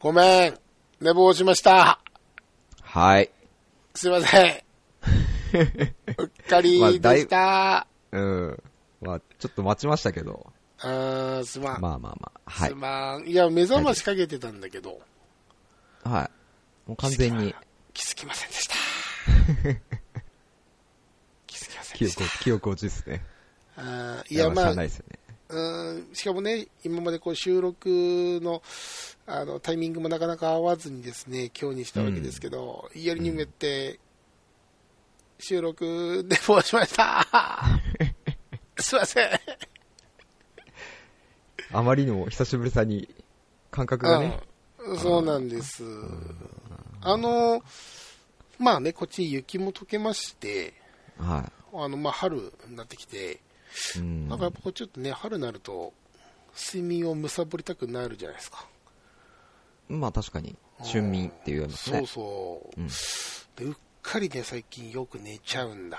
ごめん。寝坊しました。はい。すいません。うっかりでした。うん。まあ、ちょっと待ちましたけど。あー、すまん。まあまあまあ。はいす。まん。いや、目覚ましかけてたんだけど、はい。もう完全に気づきませんでした。気づきません記でした憶、。記憶落ちですね。あーいや、まあね。うんしかもね、今までこう収録のあのタイミングもなかなか合わずにですね、今日にしたわけですけど、やりにめって、収録寝坊しました。すいません。あまりにも久しぶりさに感覚がね。うん、そうなんです。あの、まあね、こっち雪も溶けまして、はあの、まあ春になってきて、い。うん。なんかやっぱちょっとね、春になると、睡眠をむさぼりたくなるじゃないですか。まあ確かに、春眠って言いますね。そうそう。うんでうっかりね、最近よく寝ちゃうんだ。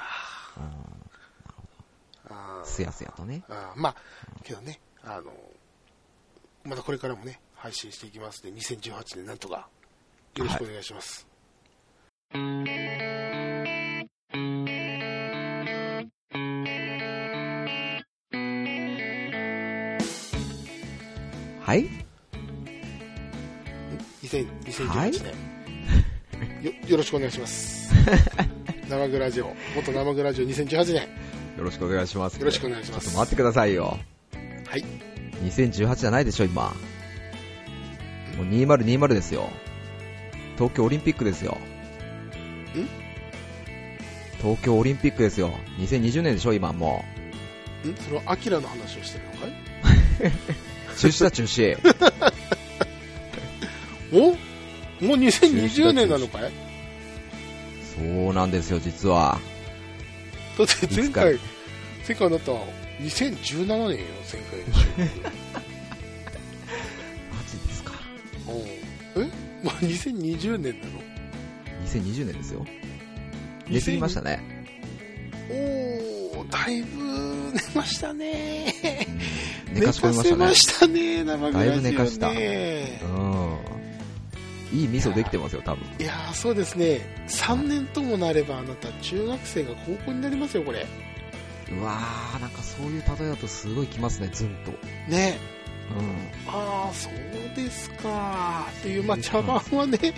すやすやとね。あーまあ、けどね、あの、またこれからもね、配信していきますので、2018年なんとか、よろしくお願いします。はい2000 2018はい年、よ、よろしくお願いします。生グラジオ、元生グラジオ2018年、よろしくお願いします。よろしくお願いしますちょっと待ってくださいよ。はい。2018じゃないでしょ、今。もう2020ですよ。東京オリンピックですよ。東京オリンピックですよ。2020年でしょ、今もん？それはアキラの話をしてるのかい？う。中止だ、中止。お？もう2020年なのかい？そうなんですよ、実は。だって前い回つ、前回あなた、2017年よ、前回の。マジですか。うんえもう2020年なの2020年ですよ。寝すぎましたね。おー、だいぶ寝ましたね。うん寝かし込みましたね寝かせま。したね、生。だいぶ寝かしたうん。いい味噌できてますよ、多分。いやー、そうですね。3年ともなればあなた、中学生が高校になりますよ、これ。うわー、なんかそういう例えだとすごいきますね、ズンと。ね。うん。ああ、そうですか。っていう、まあ、茶番はね、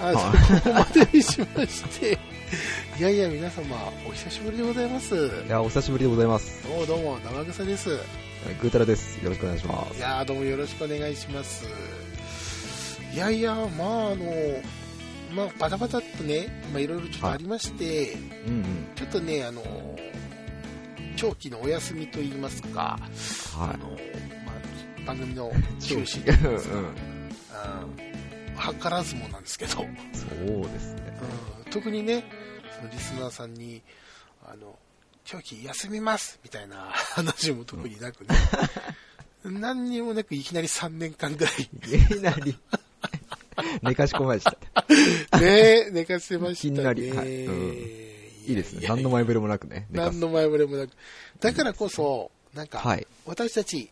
あのはここまでにしまして。いやいや、皆様、お久しぶりでございます。いや、お久しぶりでございます。どうもどうも、生草です。グータラです。よろしくお願いしますい。やー、どうもよろしくお願いします。いやいや、まあ、あの、まあ、バタバタっとね、まあ、いろいろちょっとありまして、うんうん。ちょっとね、あの、長期のお休みといいますか、あはの、まあ、番組の い。中止といいますか、うん。うん図らずもなんですけど、そうですね。うん特にね、そのリスナーさんに、あの、長期休みますみたいな 話も特になくね、何にもなくいきなり3年間ぐらい、いきなり、寝かし込まれちゃった。ね、寝かせましたね。いきなりはいうんいいですね。何の前前触れもなくね。何の前触れもなく。だからこそ、なんか、はい。私たち、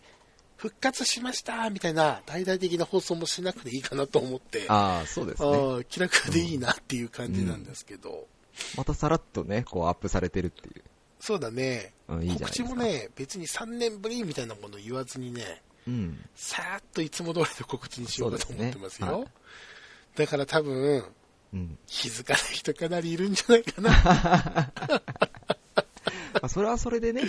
復活しましたみたいな大々的な放送もしなくていいかなと思って、ああ、そうですね。気楽でいいなっていう感じなんですけど、またさらっとね、こうアップされてるっていう。そうだね、うん、いい告。知もね、別に3年ぶりみたいなものを言わずにね、うん。さーっといつも通りの告知にしようかと思ってますよ。すねだから多分、うん。気づかない人かなりいるんじゃないかな。まあ、それはそれでね。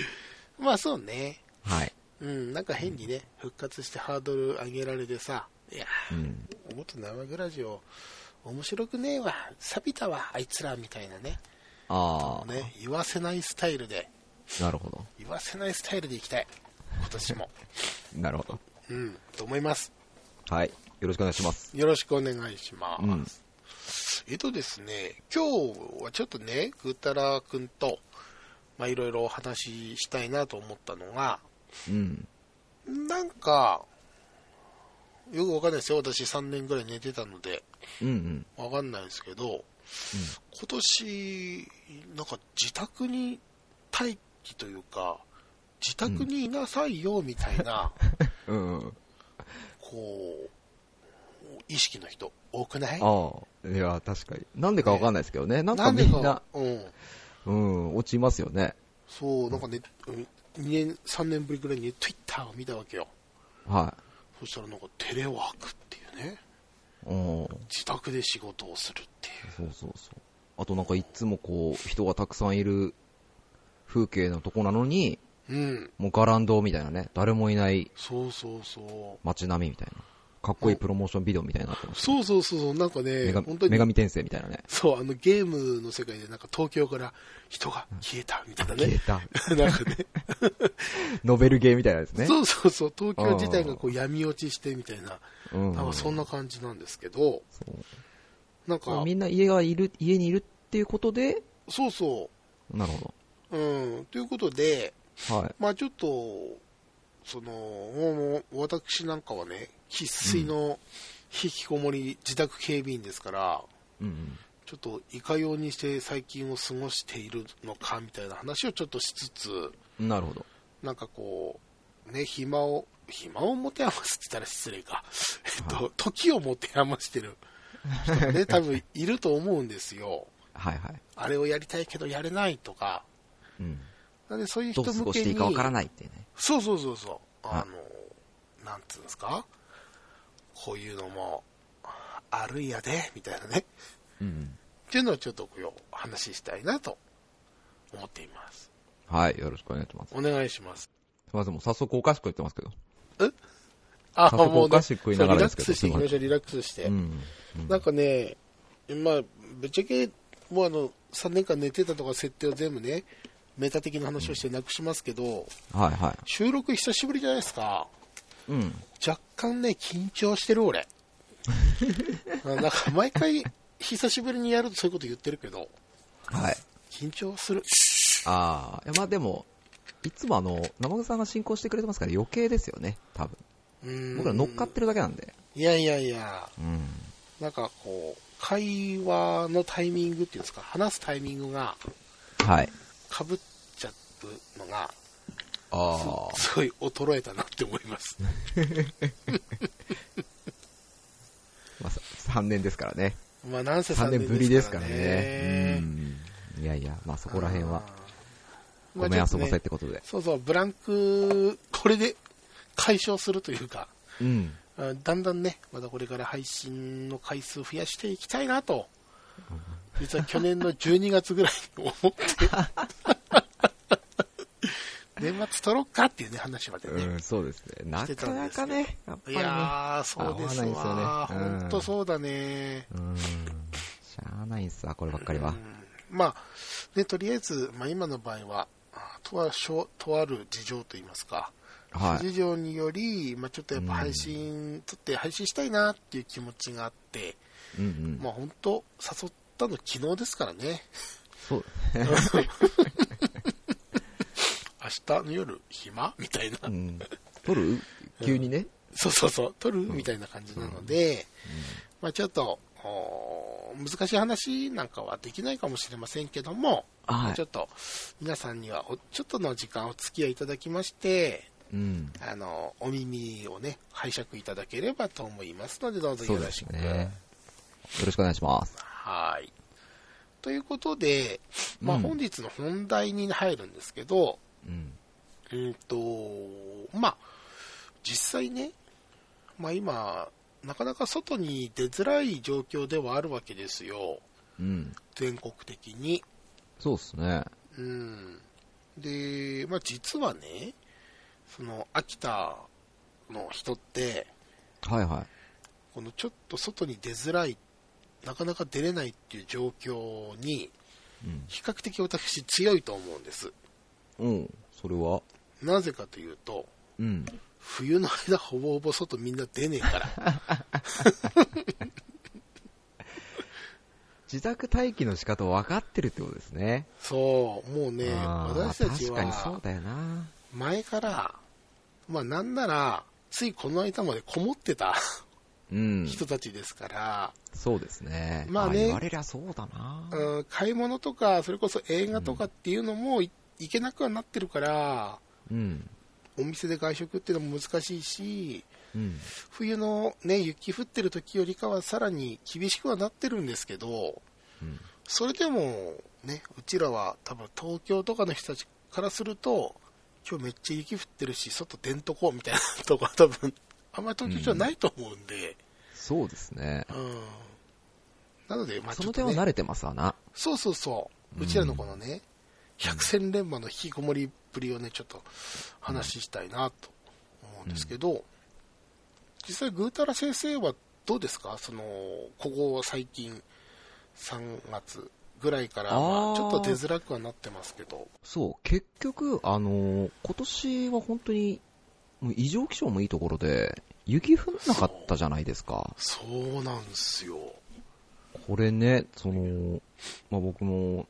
まあそうね。はい。うん、なんか変にね、復活してハードル上げられてさ、いやうん。ー、もっと生グラジオ、面白くねえわ、錆びたわ、あいつら、みたいなね。ああ、ね、言わせないスタイルで、なるほど。言わせないスタイルでいきたい。今年も。なるほど。うん、と思います。はい。よろしくお願いします。よろしくお願いします。うんえっとですね、今日はちょっとね、ぐーたらくんと、まあいろいろお話ししたいなと思ったのが、うん。なんか、よくわかんないですよ。私3年ぐらい寝てたので、うんうん。わかんないですけど、今年、なんか自宅に待機というか、自宅にいなさいよみたいな、うんうん。こう、意識の人多くない？ああ、いや、確かに。なんでかわかんないですけどね。なんかなんでかみんな、うん。うん、落ちますよね。そう、なんかね、2年、3年ぶりぐらいに Twitter を見たわけよ。はそしたらなんかテレワークっていうね、い。うん。自宅で仕事をするっていう。そうそうそう。あとなんかいつもこう、人がたくさんいる風景のとこなのに、うん。もうガランドみたいなね、誰もいないそうそうそう。街並みみたいな。かっこいいプロモーションビデオみたいになってます。そうそうそうそう、なんかね、女本当に神女神転生みたいなね。そう、あのゲームの世界でなんか東京から人が消えたみたいなね。消えた。なんかね、ノベルゲーみたいなですね。そうそうそう、東京自体がこう闇落ちしてみたいな、うん。なんかそんな感じなんですけど、なんか、みんな家がいる、家にいるっていうことで、そうそなるほう、うん、ということで、ど。はい。まあちょっと、その、もう私なんかはね、生粋の引きこもり自宅警備員ですから、うんちょっといかようにして最近を過ごしているのかみたいな話をちょっとしつつ、うん。なるほど。なんかこう、ね、暇を、暇を持て余すって言ったら失礼か。えっと、時を持て余してる人がね、多分いると思うんですよ。はいはい。あれをやりたいけどやれないとか。うん。なんでそういうどう過人向けに。ごしていいかわからないっていうね。そうそうそうそう。はいあの、なんつうんですか？こういうのも、あるんやで、みたいなね。うん。っていうのをちょっとこう話したいなと思っています。はい。よろしくお願いします。お願いします。すみません、もう早速お菓子食ってますけど。あ、早速もうね、お菓子食いながらですけどリラックスしていきましょう、リラックスして。うん。なんかね、まあ、ぶっちゃけ、もうあの、3年間寝てたとか設定を全部ね、メタ的な話をしてなくしますけど、はいは収録久しぶりじゃないですか。い。うん。若干ね、緊張してる俺。あなんか毎回、久しぶりにやるとそういうこと言ってるけど、はい。緊張する。ああ、いやまあでも、いつもあの、生草さんが進行してくれてますから余計ですよね、多分。うん僕ら乗っかってるだけなんで。いやいやいや、うん。なんかこう、会話のタイミングっていうんですか、話すタイミングがはい。かぶっちゃうのが、ああ。すごい衰えたなって思います。まあ、3年ですからね。まあ、なんせ3 3年ぶりですからねね。うん。いやいや、まあそこら辺は、まあごめん遊ばせってことで。そうそう、ブランク、これで解消するというか、うん。あだんだんね、まだこれから配信の回数増やしていきたいなと、実は去年の12月ぐらいに思って、年末撮ろっかっていうね、話までね。うん、そうですね。なかなかね、やっぱいりね。やー、そうです合わすよねわ。うん本当そうだね。うん。しゃあないんすわ、こればっかりは。まあ、ね、とりあえず、まあ、今の場合は、あとはしょ、とある事情といいますか、はい。事情により、まあ、ちょっとやっぱ配信、撮って配信したいなっていう気持ちがあって、うんうん。まあ、本当誘ったの昨日ですからね。そう。明日の夜、暇？みたいな。うん。撮る？急にね。そうそうそう、撮る？みたいな感じなので、まあ、ちょっと、お難しい話なんかはできないかもしれませんけども、はいちょっと皆さんにはおちょっとの時間お付き合いいただきまして、うん。あのお耳をね拝借いただければと思いますのでどうぞよろしく。すね。よろしくお願いします。はい。ということで、まあ、うん本日の本題に入るんですけど、うん。うんと、まあ、実際ね、まあ今、なかなか外に出づらい状況ではあるわけですよ。うん。全国的に。そうっすね。うん。で、まあ実はね、その、秋田の人って、はいはい。このちょっと外に出づらい、なかなか出れないっていう状況に、うん。比較的私強いと思うんです。うん。それはなぜかというと、うん。冬の間ほぼほぼ外みんな出ねえから。自宅待機の仕方分かってるってことですね。そう、もうね、あー私たち確かにそうはだよな。前から、まあなんなら、ついこの間までこもってたうん。人たちですから、そうですね。まあね言われりゃそうだな。うん買い物とか、それこそ映画とかっていうのもい行けなくはなってるから、うん。お店で外食っていうのも難しいし、うん。冬のね、雪降ってる時よりかはさらに厳しくはなってるんですけど、うん。それでもね、うちらは多分東京とかの人たちからすると、今日めっちゃ雪降ってるし、外出んとこみたいなとこは多分、あんまり東京じゃないと思うんで、そうですね。うん。なので、まあちそのょっと、ね、点は慣れてますわな。そうそうそう、うちらのこのね、百戦錬磨の引きこもりっぷりをね、ちょっと話したいなと思うんですけど、実際、ぐうたら先生はどうですか？その、ここ最近、3月ぐらいから、まあちょっと出づらくはなってますけど、そう、結局、あのー今年は本当に、もう異常気象もいいところで、雪降んなかったじゃないですか。そう。なんですよ。これね、その、まあ、僕も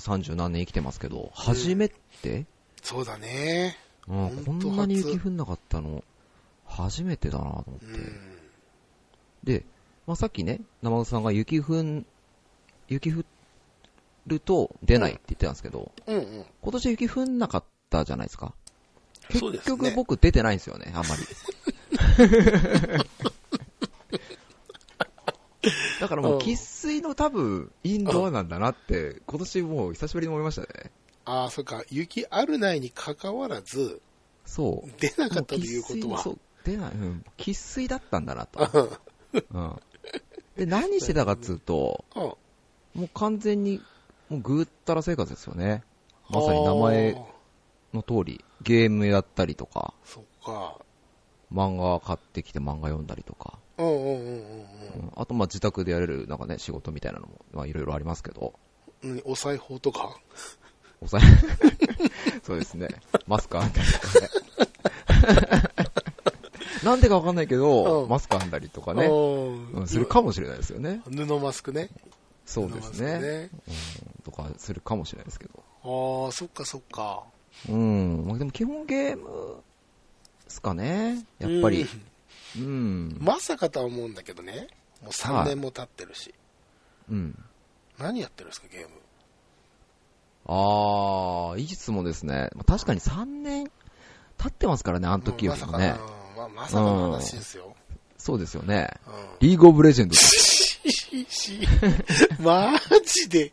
30何年生きてますけど、初めて、そうだね。うん、こんなに初雪降んなかったの、初めてだなと思って。うん。で、まあ、さっきね、生田さんが雪降ん、雪降ると出ないって言ってたんですけど、うんうん。今年雪降んなかったじゃないですか。結局僕出てないんですよね、あんまり。だからもう、うん喫水の多分、インドアなんだなって、今年もう久しぶりに思いましたね。ああ、そっか、雪あるないに関わらず、そう。出なかったということは。そう、出ない、うん。喫水だったんだなと。うん。で、何してたかっつうと、うん。もう完全に、もうぐーったら生活ですよね。まさに名前の通り、ゲームやったりとか、そっか。漫画買ってきて漫画読んだりとか、うんうんうんうんうんあとまあ自宅でやれるなんかね、仕事みたいなのも、まあいろいろありますけど、うん。何お裁縫とか？おさえ、そうですね。マスク編んだりとかね。なんでかわかんないけど、うんマスク編んだりとかね、うんうん、するかもしれないですよね。布マスクね。そうです布マスクね。うん、とかするかもしれないですけど。ああ、そっかそっか。うん。まあでも基本ゲーム、ですかね。やっぱり。うん。まさかとは思うんだけどね。もう3年も経ってるし。うん。何やってるんですか、ゲーム。あー、いい質問ですね。まあ確かに3年経ってますからね、あの時よりもね。うんまさか、の話ですよ。そうですよね。うん。リーグオブレジェンドマジで、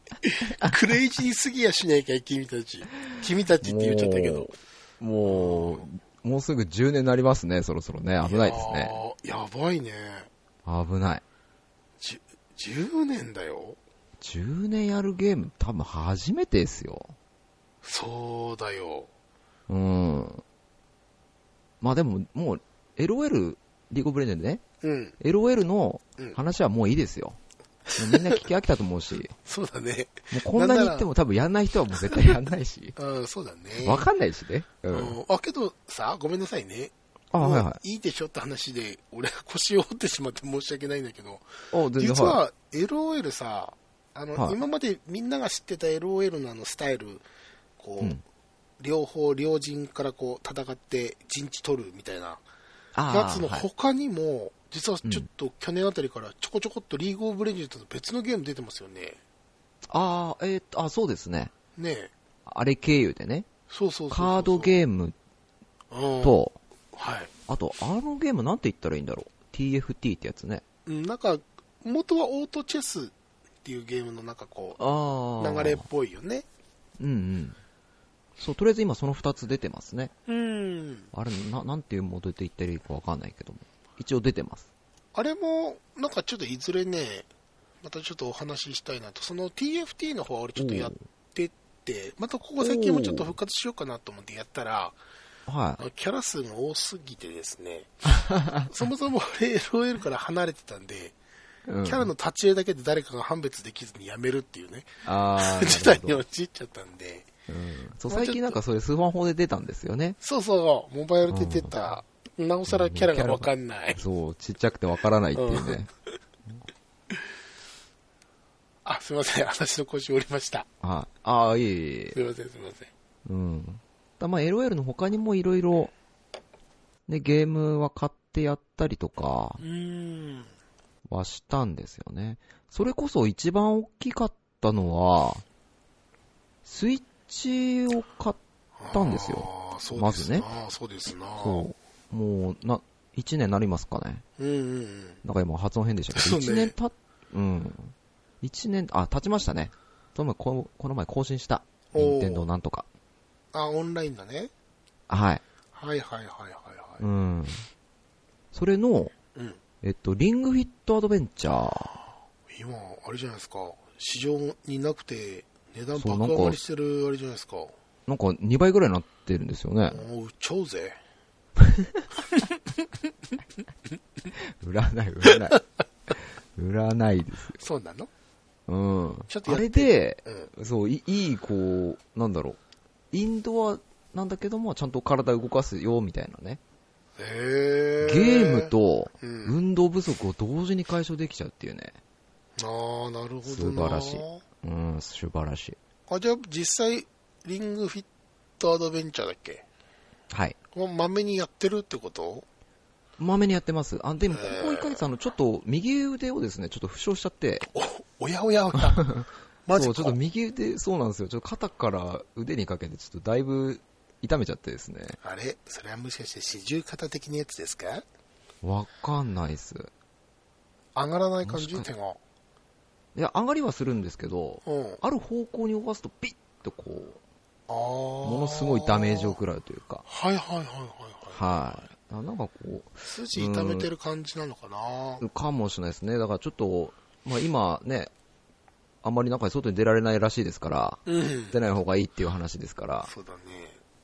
クレイジーすぎやしないかい、君たち。君たちって言っちゃったけど。もう、もうすぐ10年になりますね、そろそろね。危ないですね。いやばいね。危ない。じ10年だよ。10年やるゲーム多分初めてですよ。そうだよ。うん。まあでも、もう、LOL、リーグオブレジェンドね。うん。LOL のうん話はもういいですよ。もうみんな聞き飽きたと思うし、そうだね。もうこんなに言っても多分やんない人はもう絶対やんないし、うん、そうだね。わかんないしね。う。うんん。あ、けどさ、ごめんなさいね。あ、はいはもういいでしょって話で、俺が腰を折ってしまって申し訳ないんだけど、実はは LOL さ、あの、はい今までみんなが知ってた LOL のあのスタイル、こう、うん両方、両陣からこう戦って陣地取るみたいなやつのはい他にも、実はちょっと去年あたりからちょこちょこっとリーグオブレジェンドの別のゲーム出てますよね。あー、えーっと、あ、そうですね。ねえ。あれ経由でね、そうそうそうそうカードゲームーと、はい。あと、あのゲームなんて言ったらいいんだろう。TFT ってやつね。うん、なんか、元はオートチェスっていうゲームのなんかこう。流れっぽいよね。うんうん。そう、とりあえず今その2つ出てますね。うん。あれ、な、なんていうモードで言ったらいいかわかんないけども。一応出てます。あれも、なんかちょっといずれね、またちょっとお話ししたいなと、その TFT の方は俺ちょっとやってって、またここ最近もちょっと復活しようかなと思ってやったら、はあのキャラ数が多すぎてですね、そもそも俺 LOL から離れてたんで、い。うん。キャラの立ち絵だけで誰かが判別できずにやめるっていうね、あー事態になるほど。陥っちゃったんで、うん。そう、最近なんかそういうスマホで出たんですよね。そうそう、モバイルで出た、なおさらキャラがわかんない。そう、ちっちゃくてわからないっていうね。あ、すいません、私の腰折りました。はい。ああ、いえいえすいません、すいません。うん。だまあ LOL の他にもいろいろ、ね、ゲームは買ってやったりとか。はしたんですよね。それこそ一番大きかったのは、スイッチを買ったんですよ。あーそうまずねですな、そうですな。そう。もう、な、1年なりますかね。うんうんうん。なんか今発音変でしたけど、そうね1年た、うん。1年、あ、経ちましたね。その前ここの前更新した。任天堂なんとか。あ、オンラインだね。はい。はいはいはいはいはい。うん。それの、うん。えっと、リングフィットアドベンチャー。今、あれじゃないですか。市場になくて、値段爆上がりしてるあれじゃないですか。もなんか2倍ぐらいになってるんですよね。う売っちゃおうぜ。売らない、売らない。売らないです。そうなの？うん。あちょっとやってれで、うん。そう、いいい、こう、なんだろう。インドアなんだけども、ちゃんと体動かすよ、みたいなね。へーゲーム、とうん。運動不足を同時に解消できちゃうっていうね。ああ、なるほどな。素晴らしいうん、素晴らしい。あ、じゃあ実際、リングフィットアドベンチャーだっけ？はい。もうまめにやってるってこと？まめにやってます。あ、でも、ここ1ヶ月、あの、ちょっと、右腕をですね、ちょっと負傷しちゃって、お、おやおやおや。マジそう、か。ちょっと右腕、そうなんですよ。ちょっと肩から腕にかけて、ちょっとだいぶ痛めちゃってですね。あれ？それはもしかして四十肩的なやつですか？わかんないっす。上がらない感じ？手が。いや、上がりはするんですけど、うん。ある方向に動かすと、ピッとこう。ものすごいダメージを食らうというか、はいはいはいはいはい。はなんかこ筋痛めてる感じなのかなう、かもしれないですね。だからちょっと、まあ今ね、あんまり中に外に出られないらしいですから、うん。出ない方がいいっていう話ですから、そうだね。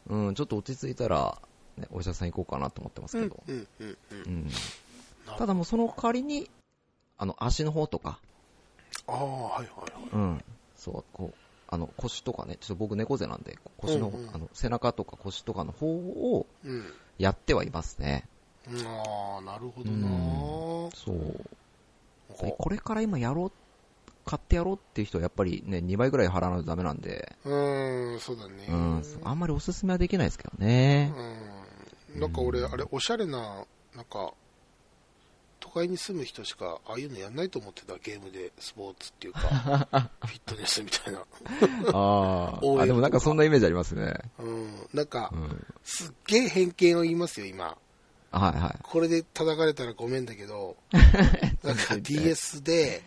うん、ちょっと落ち着いたら、ね、お医者さん行こうかなと思ってますうんけど、うんうんう。うんん。なただもうその代わりに、あの、足の方とか、ああ、はいはいはい。うん、そう、こう、あの、腰とかね、ちょっと僕猫背なんで、腰の、うんうんあの、背中とか腰とかの方をうん。やってはいますね。ああ、なるほどうな、そう。ここれから今やろう、買ってやろうっていう人はやっぱりね、2倍ぐらい払わないとダメなんで、うーん、そうだね。うん、あんまりおすすめはできないですけどね。うん。なんか俺、あれ、おしゃれな、なんか、都会に住む人しか、ああいうのやんないと思ってた、ゲームで、スポーツっていうか、フィットネスみたいな。ああ。あ、でもなんかそんなイメージありますね。うん。なんかう、ん。すっげえ偏見を言いますよ、今。はいはい。これで叩かれたらごめんだけど、なんか DS で、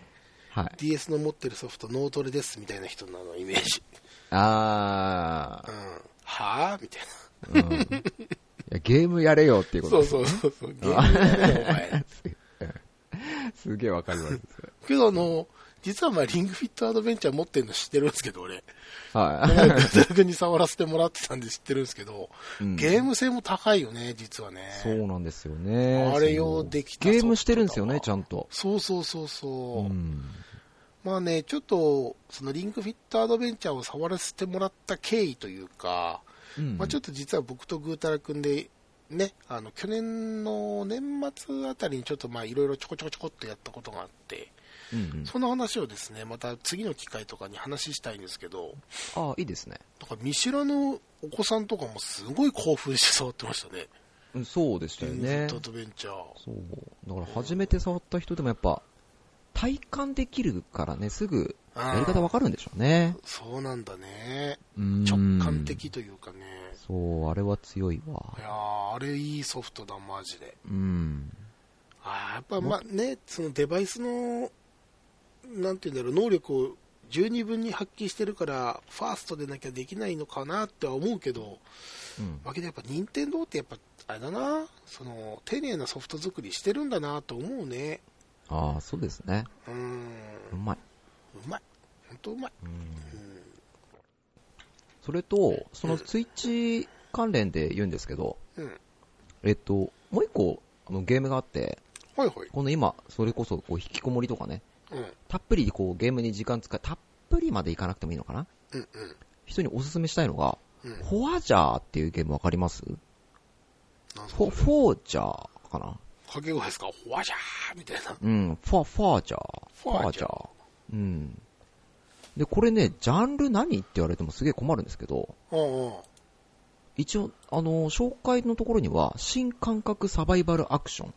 はい。DS の持ってるソフト脳トレですみたいな人なのイメージ。あうん。はぁみたいー。うん。いや、ゲームやれよっていうこな。とそうですそうそうそう。ゲームやれよお前。すげえわかります。けどあの、実はまあリングフィットアドベンチャー持ってるの知ってるんですけど、俺。は前グ君に触らせてもらってたんで知ってるんですけど、い。うんゲーム性も高いよね、実はね。そうなんですよね。あれ用できたゲームしてるんですよね、ちゃんと。そうそうそうそう。うん。まあね、ちょっと、そのリングフィットアドベンチャーを触らせてもらった経緯というか、うんまあちょっと実は僕とぐーたらくんで、ね、あの、去年の年末あたりにちょっとまあいろいろちょこちょこちょこっとやったことがあって、うんうんその話をですね、また次の機会とかに話したいんですけど、ああ、いいですね。なんか見知らぬお子さんとかもすごい興奮して触ってましたね。うんそうでしたよねア。ドベンチャー。そう。だから初めて触った人でもやっぱ、体感できるからね、すぐやり方わかるんでしょうね。そうなんだね。うん直感的というかね。そう、あれは強いわい。やーあれいいソフトだ、マジで。うん。あーやっぱまあね、そのデバイスの、なんていうんだろう、能力を十二分に発揮してるから、ファーストでなきゃできないのかなっては思うけど、うん。わけでやっぱ任天堂ってやっぱ、あれだな、その、丁寧なソフト作りしてるんだなと思うね。ああ、そうですね。うーん、うまい。うまい。本当うまい。うん。うんそれと、そのスイッチ関連で言うんですけど、うん。えっと、もう一個、あの、ゲームがあって、はいはい。この今、それこそ、こう、引きこもりとかね、うん。たっぷり、こう、ゲームに時間使い、たっぷりまでいかなくてもいいのかな？うんうん。人におすすめしたいのが、うん。フォアジャーっていうゲームわかります？フォ、フォージャーかな？掛け声ですか？ほわじゃーみたいな。うん、フォ、フォージャー。フォアジャーー。うん。で、これね、ジャンル何って言われてもすげえ困るんですけど、うんうん。一応、あの、紹介のところには、新感覚サバイバルアクションっ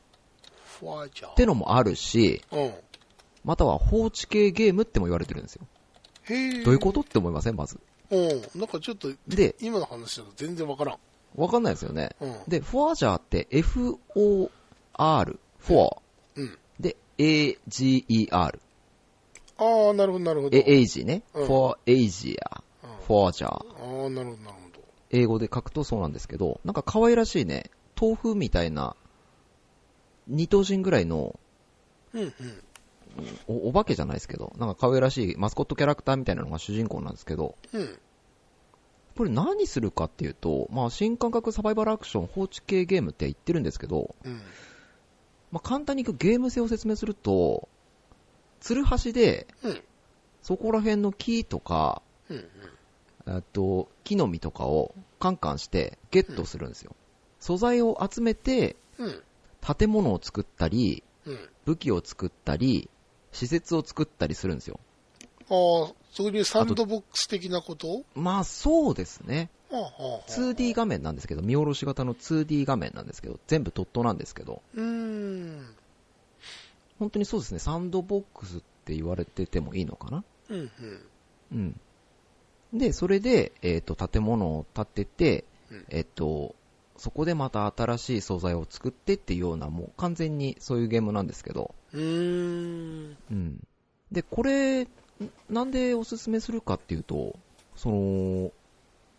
フォアジャー。てのもあるし、うん。または放置系ゲームっても言われてるんですよ。へえ。どういうことって思いません？まず。うん。なんかちょっと、で、今の話だと全然わからん。わかんないですよね。うん。で、フォアジャーって FOAGER 4R、4。うん。で、AGER。ああ、なるほど、なるほど。え、エイジね。うん for Asia。うん、ゃああ、なるほど、なるほど。英語で書くとそうなんですけど、なんか可愛らしいね、豆腐みたいな、二頭身ぐらいのうん、うん。お、お化けじゃないですけど、なんか可愛らしいマスコットキャラクターみたいなのが主人公なんですけど、うん。これ何するかっていうと、まあ新感覚サバイバルアクション放置系ゲームって言ってるんですけど、うん。まあ簡単にゲーム性を説明すると、ツルハシで、うん。そこら辺の木とか、うん。えっと、木の実とかをカンカンしてゲットするんですよ。素材を集めてうん。建物を作ったり、うん。武器を作ったり、施設を作ったりするんですよ。ああ、そういうサンドボックス的なこと？まあそうですね。はあ、はあ、はあ。2D 画面なんですけど、見下ろし型の 2D 画面なんですけど、全部ドットなんですけど、うーん。本当にそうですね、サンドボックスって言われててもいいのかな？うん、うん。うん。で、それで、えっ、と、建物を建ててうん、えっ、と、そこでまた新しい素材を作ってっていうような、もう完全にそういうゲームなんですけど、うーん。うん。で、これ、んなんでおすすめするかっていうと、その、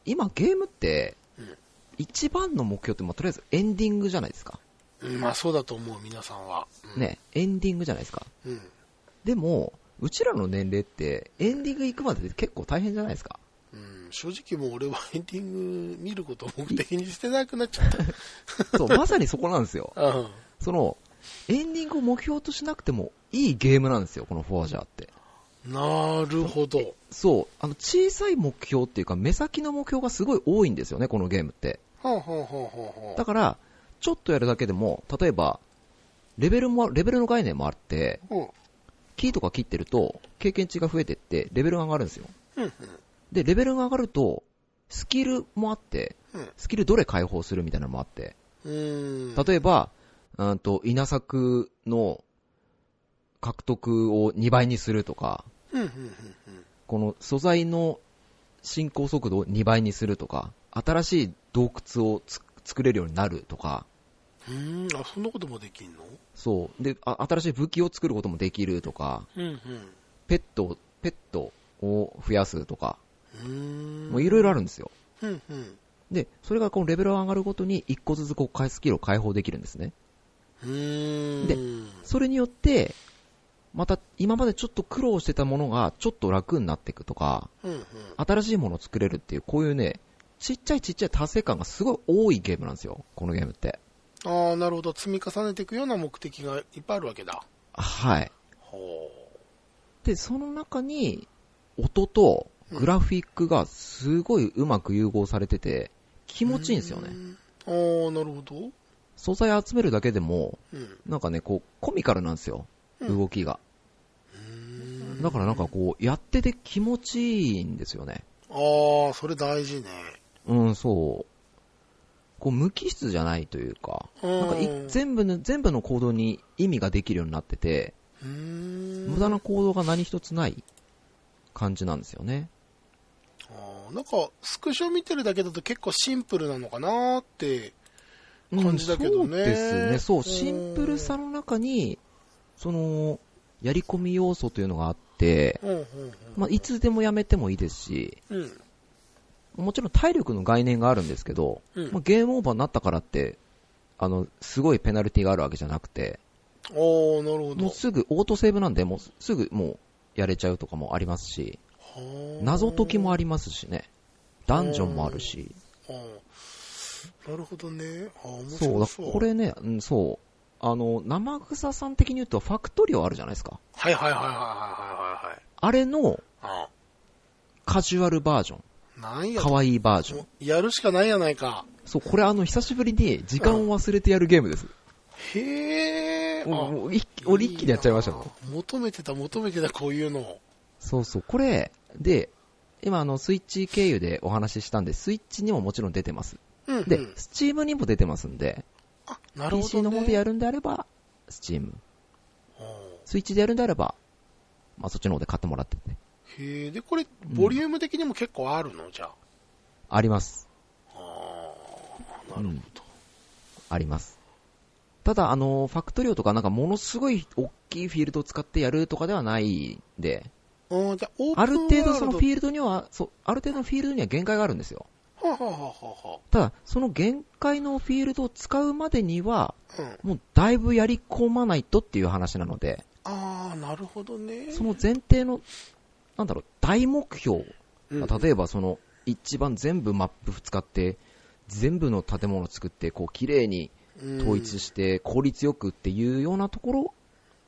今ゲームってうん、一番の目標って、まあ、とりあえずエンディングじゃないですか。うんまあそうだと思う、皆さんは。うん、ね、エンディングじゃないですか。うん。でも、うちらの年齢って、エンディング行くまで結構大変じゃないですか。うん、正直もう俺はエンディング見ることを目的にしてなくなっちゃった。そう、まさにそこなんですよ。うん。その、エンディングを目標としなくてもいいゲームなんですよ、このフォアジャーって。なるほど。そう、あの、小さい目標っていうか、目先の目標がすごい多いんですよね、このゲームって。はあ、はあはあはあはだから、ちょっとやるだけでも、例えば、レベルも、レベルの概念もあって、あ、うん。キーとか切ってると、経験値が増えてって、レベルが上がるんですよ。うん、で、レベルが上がると、スキルもあって、うん。スキルどれ解放するみたいなのもあって、うん。うん。例えば、うんと、稲作の獲得を2倍にするとか、うん、うん、この素材の進行速度を2倍にするとか、新しい洞窟をつ作れるようになるとか、うん。うん、あ、そんなこともできんの？そう。で、あ新しい武器を作ることもできるとか、うん、ペット、ペットを増やすとか、うん。うん。もういろいろあるんですよ。うん、うん。で、それがこのレベルが上がるごとに1個ずつこうスキルを解放できるんですね。うーん。でそれによって、また今までちょっと苦労してたものがちょっと楽になっていくとか、うん、うん。新しいものを作れるっていう、こういうね、ちっちゃいちっちゃい達成感がすごい多いゲームなんですよ、このゲームって。ああ、なるほど。積み重ねていくような目的がいっぱいあるわけだ。はい。ほで、その中に、音とグラフィックがすごいうまく融合されてて、気う。持ちいいんですよね。ああ、なるほど。素材集めるだけでも、うん。なんかね、こう、コミカルなんですよ、うん動きが。うーんだからなんかこう、やってて気持ちいいんですよね。ああ、それ大事ね。うん、そう。こう、無機質じゃないというか、うん。なんかい全部の、全部の行動に意味ができるようになってて。無駄な行動が何一つない感じなんですよね。あーなんか、スクショ見てるだけだと結構シンプルなのかなーって。感じだけどねそうですね。そう、うんシンプルさの中に、その、やり込み要素というのがあって、うん、うん、まあ、いつでもやめてもいいですし、うん。うん。もちろん体力の概念があるんですけど、うんまあ、ゲームオーバーになったからって、あの、すごいペナルティがあるわけじゃなくて、おー、なるほど。もうすぐ、オートセーブなんで、もうすぐもうやれちゃうとかもありますし、謎解きもあり。りますしね、ダンジョンもあるし、なるほどね。あそう、白そう。だこれね、うん、そう、あの、生草さん的に言うと、ファクトリオあるじゃないですか。はいはいはいはいはいはいはい。あれのあカジュアルバージョン、なんや可愛いバージョン。やるしかないやないか。そう、これあの、久しぶりに時間を忘れてやるゲームです。へえ。もうもう一気俺一気にやっちゃいましたもん。求めてた求めてたこういうの。そうそう、これ、で、今あの、スイッチ経由でお話ししたんで、スイッチにももちろん出てます。うん、うん。で、スチームにも出てますんで、あ、なるほど、ね。PC の方でやるんであれば、スチーム。あスイッチでやるんであれば、まあそっちの方で買ってもらってて。ーへえ。で、これ、ボリューム的にも結構あるの？じゃあります。あ。ああ、なるほど。あります。ただ、あの、ファクトリオとかなんかものすごい大きいフィールドを使ってやるとかではないんで、うん、じゃあ、ある程度そのフーィールドには、そう、ある程度のフィールドには限界があるんですよ。はあ、はあはただ、その限界のフィールドを使うまでには、あ、うん。もうだいぶやり込まないとっていう話なので、ああ、なるほどね。その前提の、なんだろう、大目標、うん例えばその、一番全部マップ使って、全部の建物を作って、こう、綺麗に統一して、効率よくっていうようなところ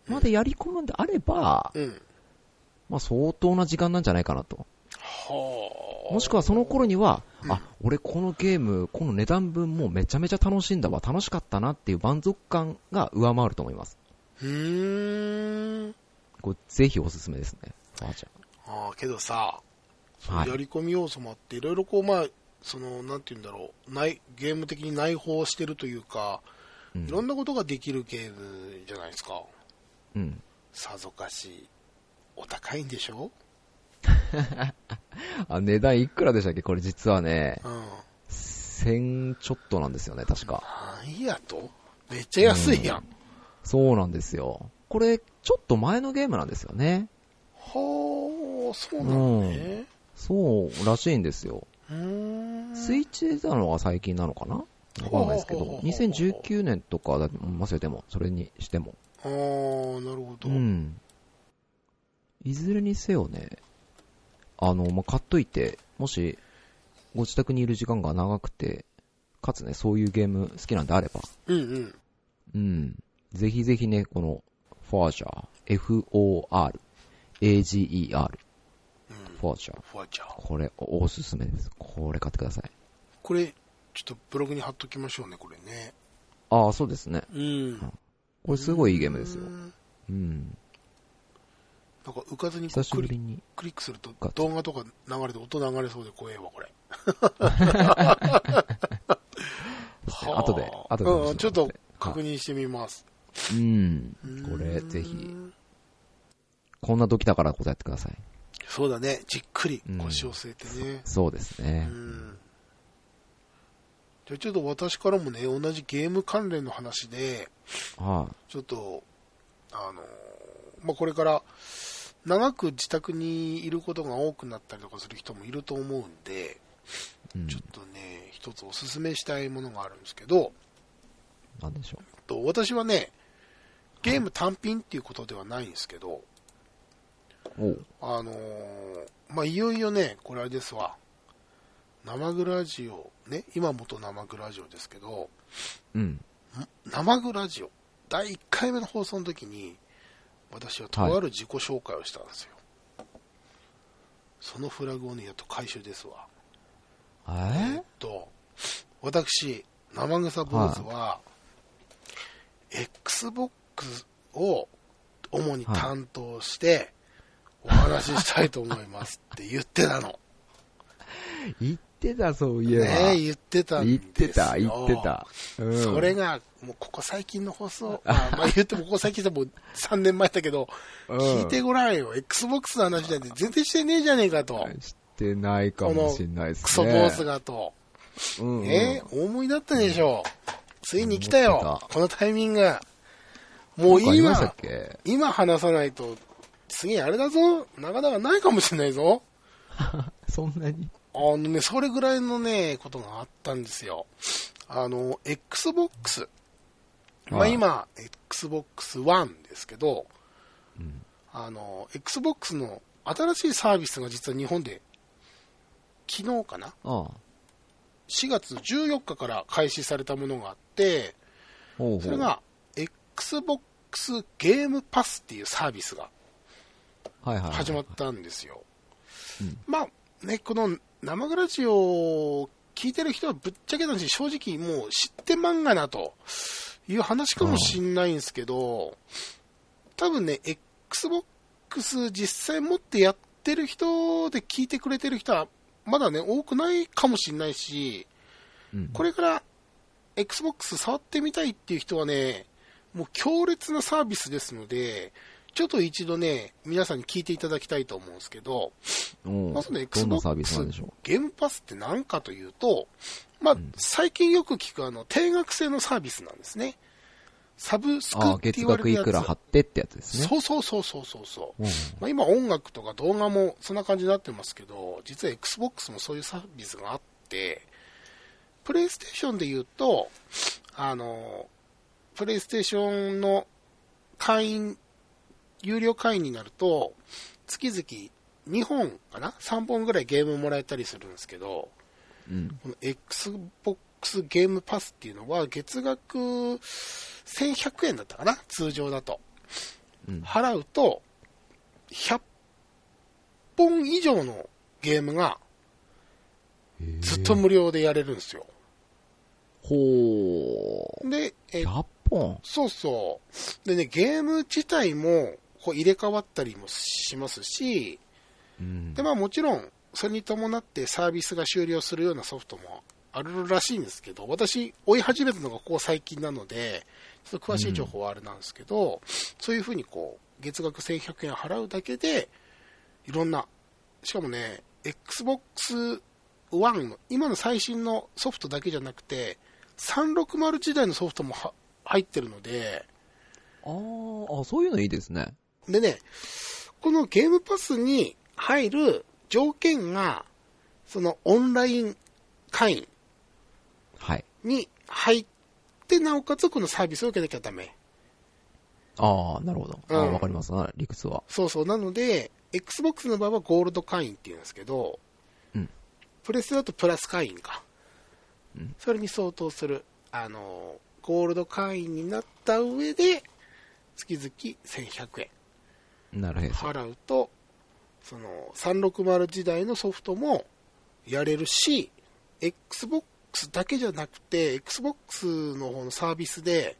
までやり込むんであれば。まあ相当な時間なんじゃないかなと。はあ。もしくはその頃には、うんあ、俺このゲーム、この値段分もうめちゃめちゃ楽しんだわ、楽しかったなっていう満足感が上回ると思います。うーん。これぜひおすすめですね。ファーチャああ、けどさ、そのはいやり込み要素もあって、いろいろこう、まあ、その、なんて言うんだろう、内、ゲーム的に内包してるというか、うんいろんなことができるゲームじゃないですか。うん。さぞかし、お高いんでしょ？あ、値段いくらでしたっけ？これ実はね、うん。1000ちょっとなんですよね、確か。なんやと？めっちゃ安いやん。そうなんですよ。これ、ちょっと前のゲームなんですよね。はあ、そうなのね。そうらしいんですよ。スイッチ出たのが最近なのかな？わかんないですけどほうほうほう、ほう2019年とかだと思いますよ、でも、それにしても。ああ、なるほど。うん。いずれにせよね、あの、まあ、買っといて、もし、ご自宅にいる時間が長くて、かつね、そういうゲーム好きなんであれば、うんうん。うん。ぜひぜひね、この、フォージャー、F-O-R、A-G-E-R、うん。フォージャー。フワちゃん。これ、おおすすめです。これ買ってください。これ、ちょっとブログに貼っときましょうね、これね。ああ、そうですね。うん。これすごいいいゲームですよう。んうん。なんか浮かずにこ久しぶりに。クリックすると動画とか流れて音流れそうで怖えわ、これ。は あ後で、後でうん、ちょっと確認してみます。うん。これ、ぜひ、こんな時だから答えてください。そうだね、じっくり腰を据えてね。そうですねう。ん。じゃあちょっと私からもね、同じゲーム関連の話で、はちょっと、あの、まあ、これから、長く自宅にいることが多くなったりとかする人もいると思うんで、い。うんちょっとね、一つおすすめしたいものがあるんですけど、なんでしょと私はね、ゲーム単品っていうことではないんですけど。あのーまあ、いよいよね、これあれですわ、生グラジオ、ね、今元生グラジオですけど、うん。生グラジオ、第1回目の放送の時に、私はとある自己紹介をしたんですよ。そのフラグをね、やっと回収ですわ。え？えっと、私、生草坊主は、Xbox を主に担当して、お話ししたいと思いますって言ってたの。言ってた、そういえば。ね言ってたんですよ。言ってた、言ってた。うん。それが、もうここ最近の放送、まあ、まあ言ってもここ最近でもう3年前だけど、うん聞いてごらんよ。Xbox の話なんて全然してねえじゃねえかと。してないかもしれないですね。クソ坊主がと。うんうん。えー、大思いだったでしょ。ついに来たよ。このタイミング。もう今、け？今話さないと、次あれだぞ。なかなかないかもしれないぞ。そんなにあのね、それぐらいのね、ことがあったんですよ。あの、Xbox。まあはい今、Xbox One ですけど、うん。あの、Xbox の新しいサービスが実は日本で、昨日かな？ああ。4月14日から開始されたものがあって、ほうほう。それが Xbox ゲームパスっていうサービスが始まったんですよ。うん。まあね、この生グラジオを聞いてる人はぶっちゃけた話、正直もう知ってまんがなという話かもしんないんですけど、多分ね、Xbox 実際持ってやってる人で聞いてくれてる人はまだね、多くないかもしんないし、うん、これから Xbox 触ってみたいっていう人はね、もう強烈なサービスですので、ちょっと一度ね、皆さんに聞いていただきたいと思うんですけど、まずね、Xbox ゲームパスって何かというと、まあ、ん最近よく聞くあの、定額制のサービスなんですね。サブスクって月言われるやつ。額いくら貼ってってやつですね。そうそうそうそうそうそう。うんまあ、今音楽とか動画もそんな感じになってますけど、実は Xbox もそういうサービスがあって、プレイステーションで言うと、あの、プレイステーションの会員、有料会員になると、月々2本かな ?3 本ぐらいゲームもらえたりするんですけど、うん。この Xbox ゲームパスっていうのは月額1100円だったかな？通常だと。うん。払うと、100本以上のゲームがずっと無料でやれるんですよ。ほー。で、え100本？そうそう。でね、ゲーム自体もこう入れ替わったりもしますし、うんで、まあもちろん、それに伴ってサービスが終了するようなソフトもあるらしいんですけど、私、追い始めたのがここ最近なので、ちょっと詳しい情報はあれなんですけど、そういうふうにこう、月額1100円払うだけで、いろんな、しかもね、Xbox One の、今の最新のソフトだけじゃなくて、360時代のソフトもは入ってるので、あーあ、そういうのいいですね。でね、このゲームパスに入る条件が、そのオンライン会員はい。に入って、なおかつこのサービスを受けなきゃダメ。ああ、なるほど。ああ、うんわかりますな、理屈は。そうそう。なので、Xbox の場合はゴールド会員っていうんですけど、うんプレステだとプラス会員か。うんそれに相当する、あの、ゴールド会員になった上で、月々1100円。なるほど。払うと、その360時代のソフトもやれるし、Xbox だけじゃなくて、Xbox の方のサービスで、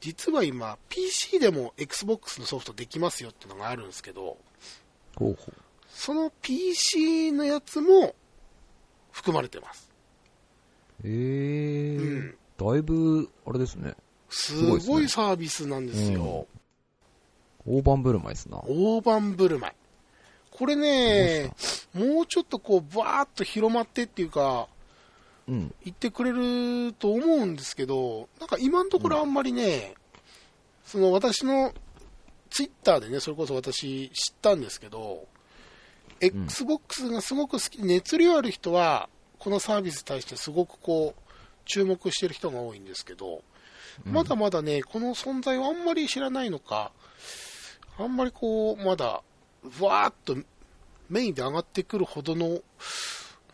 実は今、PC でも Xbox のソフトできますよっていうのがあるんですけど、ほうほう。その PC のやつも含まれてます。ええーうんだいぶ、あれですね。すごいサービスなんですよ。大盤振る舞いですな。大盤振る舞い。これね、もうちょっとこう、バーッと広まってっていうか、うん。言ってくれると思うんですけど、なんか今のところあんまりね、その私のツイッターでね、それこそ私知ったんですけど、Xbox がすごく好き、熱量ある人は、このサービスに対してすごくこう、注目してる人が多いんですけど、まだまだね、この存在をあんまり知らないのか、あんまりこう、まだ、わーっとメインで上がってくるほどの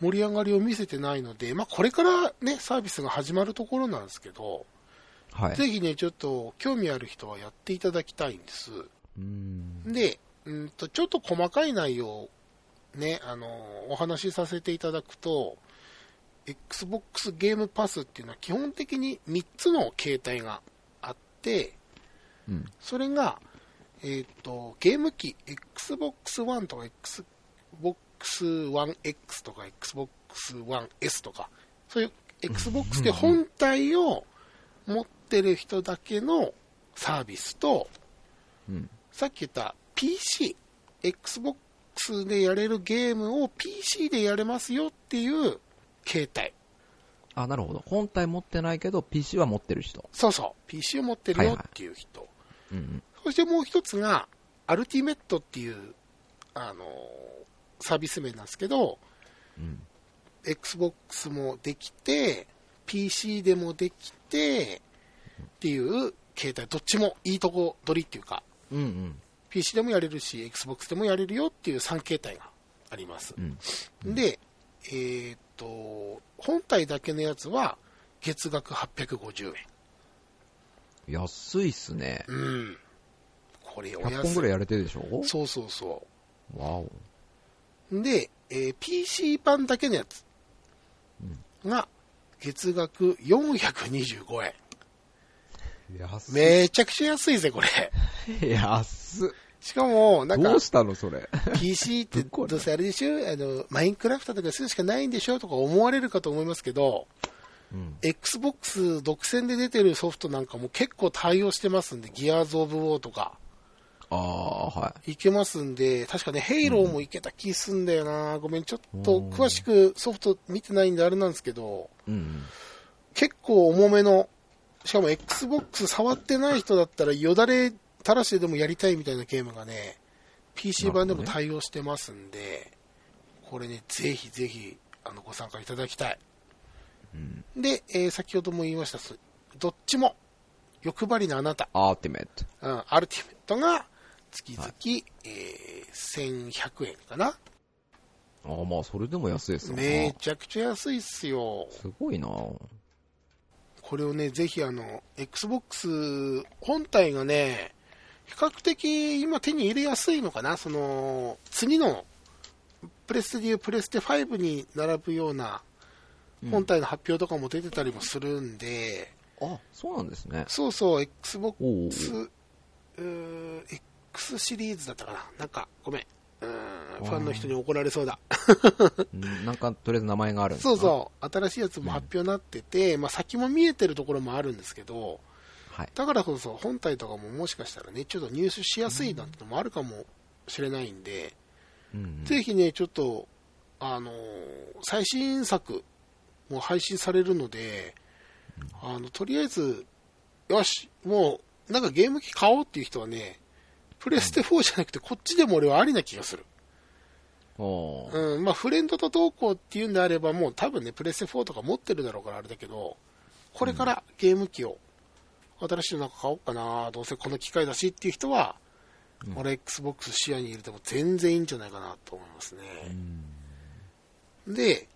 盛り上がりを見せてないので、まあ、これからね、サービスが始まるところなんですけど、はい。ぜひね、ちょっと興味ある人はやっていただきたいんです。うん。で、うんと、ちょっと細かい内容、ね、あの、お話しさせていただくと、Xbox ゲームパスっていうのは基本的に3つの形態があって、うん。それが、えっ、と、ゲーム機、Xbox One とか Xbox One X とか Xbox One S とか、そういう Xbox で本体を持ってる人だけのサービスと、うん。さっき言った PC、Xbox でやれるゲームを PC でやれますよっていう形態。あ、なるほど。本体持ってないけど、PC は持ってる人。そうそう、PC を持ってるよっていう人。うん。そしてもう一つが、アルティメットっていう、あのーサービス名なんですけど、うん。Xbox もできて、PC でもできて、っていう形態、どっちもいいとこ取りっていうか、うんうん。PC でもやれるし、Xbox でもやれるよっていう3形態があります。うん。で、えーっと、本体だけのやつは、月額850安いっすね。円。うん。これお100安い。本ぐらいやれてるでしょ？そうそうそわお。う。で、えー PC 版だけのやつが、月額425円。安めちゃくちゃ安いぜ、これ。安っ。しかも、なんかどう、したのそれ？PC って どうせあれでしょ？あの、マインクラフトとかするしかないんでしょ？とか思われるかと思いますけど、うん。Xbox 独占で出てるソフトなんかも結構対応してますんで、ギアーズ・オブ・ウォーとか、ああ、はいけますんで、確かね、ヘイローもいけた気すんだよな、ごめん、ちょっと詳しくソフト見てないんであれなんですけど、い。うん結構重めのしかも Xbox 触ってない人だったらよだれ垂らしてでもやりたいみたいなゲームがね、PC 版でも対応してますんで、これね、ぜひぜひ、あの、ご参加いただきたい。うん。で、えー先ほども言いました、そどっちも、欲張りなあなた、アーティメット。うん、アルティメットが、月々、えー1100円かな。ああ、まあ、それでも安いですよめね。ちゃくちゃ安いっすよ。すごいなこれをね、ぜひあの、Xbox 本体がね、比較的今手に入れやすいのかな、その、次の、プレステでいうプレステ5に並ぶようなうん本体の発表とかも出てたりもするんで、あ、そうなんですね。そうそう、Xbox、X シリーズだったかななんか、ごめん。うーんファンの人に怒られそうだ。うんなんか、とりあえず名前があるんですかそうそう、新しいやつも発表になってて、まあ先も見えてるところもあるんですけど、はい。だからこそ本体とかももしかしたらね、ちょっと入手しやすいなんてのもあるかもしれないんで、うんうん。ぜひね、ちょっと、あのー最新作も配信されるので、あの、とりあえず、よし、もう、なんかゲーム機買おうっていう人はね、プレステ4じゃなくてこっちでも俺はありな気がする。うん、まあフレンドと同行っていうんであればもう多分ね、プレステ4とか持ってるだろうからあれだけど、これからゲーム機を、新しいのなんか買おうかな、どうせこの機会だしっていう人は、うん俺 Xbox 視野に入れても全然いいんじゃないかなと思いますね。うんで、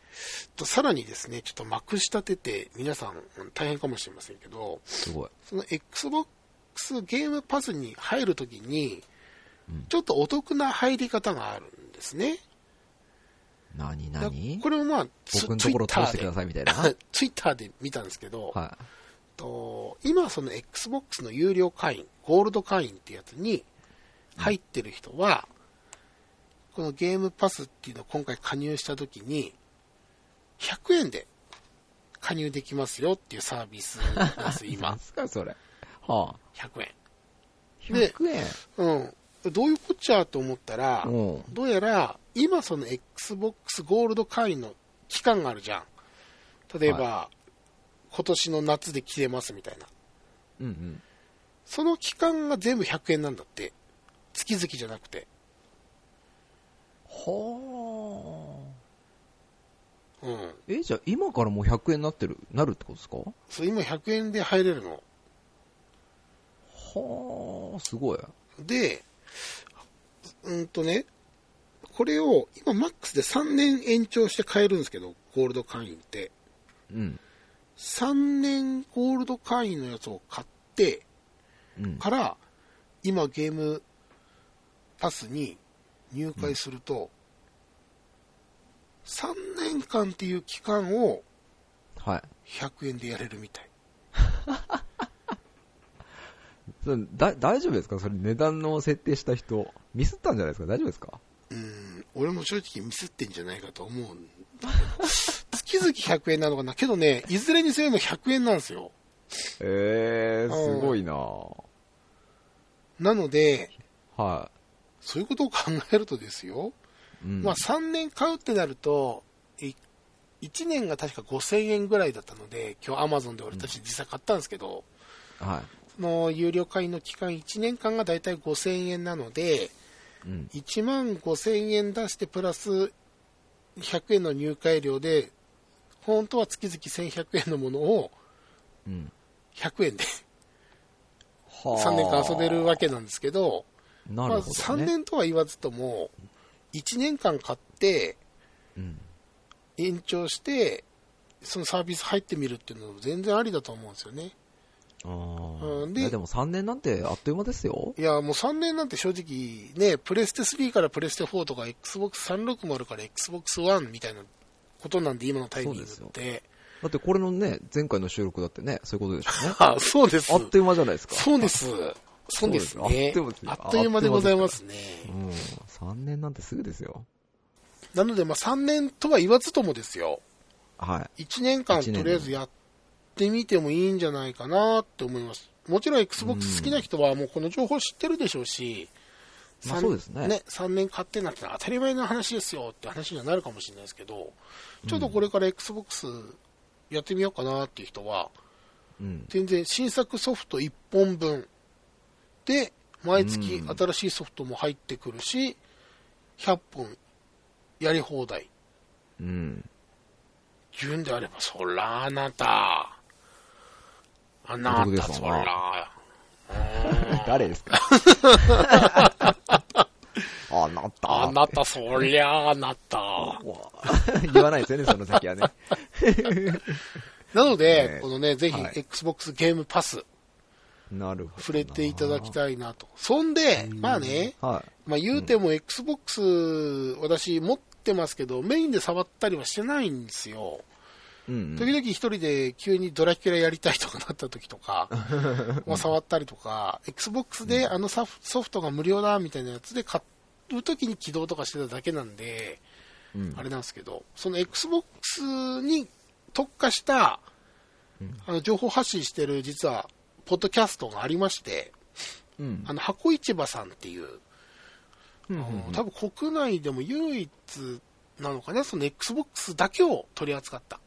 とさらにですね、ちょっとまくし立てて皆さんうん大変かもしれませんけど、すごい。その Xbox ゲームパスに入るときにうん、ちょっとお得な入り方があるんですね。何だ何？これをまあ、ツ僕のところ通してくだささいみたいな？い。ツイッターで見たんですけど、はと今その Xbox の有料会員、ゴールド会員ってやつに入ってる人は、このゲームパスっていうのを今回加入したときに、100円で加入できますよっていうサービスです、い。今 何。すか、それ。は100円。あ。で100円。うん。どういうこっちゃと思ったら、うん。どうやら、今その Xbox ゴールド会員の期間があるじゃん。例えば、今年の夏で切れますみたいな。うんうん。その期間が全部100円なんだって。月々じゃなくて。はあ。うん。え、じゃあ今からもう100円になってる、なるってことですか？そう、今100円で入れるの。はあ、すごい。で、うんとね、これを今マックスで3年延長して買えるんですけど、ゴールド会員って。うん。3年ゴールド会員のやつを買ってうん。から、今ゲームパスに入会すると、3年間っていう期間をはい。100円でやれるみたい。それだ、大丈夫ですか？それ値段の設定した人、ミスったんじゃないですか？大丈夫ですか？うん、俺も正直ミスってんじゃないかと思うんだけど、月々100円なのかな？けどね、いずれにせよも100円なんですよ。えー、うん。すごいな。なので、はそういうことを考えるとですよ、い。うん。まあ3年買うってなると、い1年が確か5000円ぐらいだったので、今日 Amazon で俺たち実際買ったんですけど、はその有料会員の期間1年間がだいたい5000円なので、い。うん。1万5000円出してプラス100円の入会料で、本当は月々1100円のものをうん。100円では3年間遊べるわけなんですけど、まあ、なるほど、3ね。年とは言わずとも、1年間買って、うん。延長して、そのサービス入ってみるっていうのも全然ありだと思うんですよね。ででも3年なんてあっという間ですよ。いや、もう3年なんて正直ね、プレステ3からプレステ4とか Xbox360 から Xbox One みたいなことなんで、今のタイミングって。だってこれのね、前回の収録だってね、そういうことでしょうね。あ、そうです。あっという間じゃないですか。そうです。そうですねすあっという間でございますね。うん。3年なんてすぐですよ。なので、まあ3年とは言わずともですよ。はい。1年間とりあえずやってみてもいいんじゃないかなって思います。もちろん Xbox 好きな人はもうこの情報知ってるでしょうし、まあ三そうですね3年買ってなって当たり前の話ですよって話にはなるかもしれないですけど、ちょっとこれから Xbox やってみようかなっていう人は、うん。全然新作ソフト1本分で、毎月うん新しいソフトも入ってくるし、100本やり放題。うん。言うんであれば、そらあなた、あなた、そわなら、誰ですか？あなた。あなた、そりゃあなた。言わないですよね、その先はね。なので、ねこのね、ぜひはい Xbox ゲームパス、なるほど。触れていただきたいなと。そんで、まあね、はまあ言うても Xbox、私持ってますけど、メインで触ったりはしてないんですよ。い。うん。時々一人で急にドラキュラやりたいとかなった時とか、まあ触ったりとか、Xbox であのソフトが無料だみたいなやつで買う時に起動とかしてただけなんで、うん。あれなんですけど、その Xbox に特化した、あの情報発信してる実は、ポッドキャストがありまして、うん。あの、箱市場さんっていう、うん。あの多分国内でも唯一なのかな、その Xbox だけを取り扱った、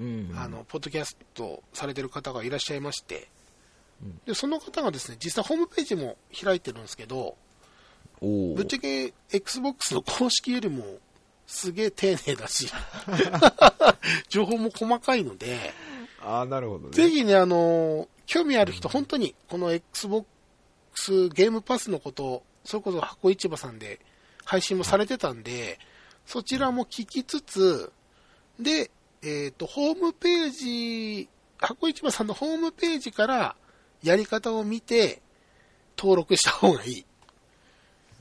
うん。あの、ポッドキャストされてる方がいらっしゃいましてうん、で、その方がですね、実際ホームページも開いてるんですけど、おぶっちゃけ Xbox の公式よりもすげえ丁寧だし、情報も細かいので、ああ、なるほどね。ぜひね、あの、興味ある人、本当に、この Xbox ゲームパスのこと、それこそ箱市場さんで配信もされてたんで、そちらも聞きつつ、で、えっ、と、ホームページ、箱市場さんのホームページからやり方を見て、登録した方がいい。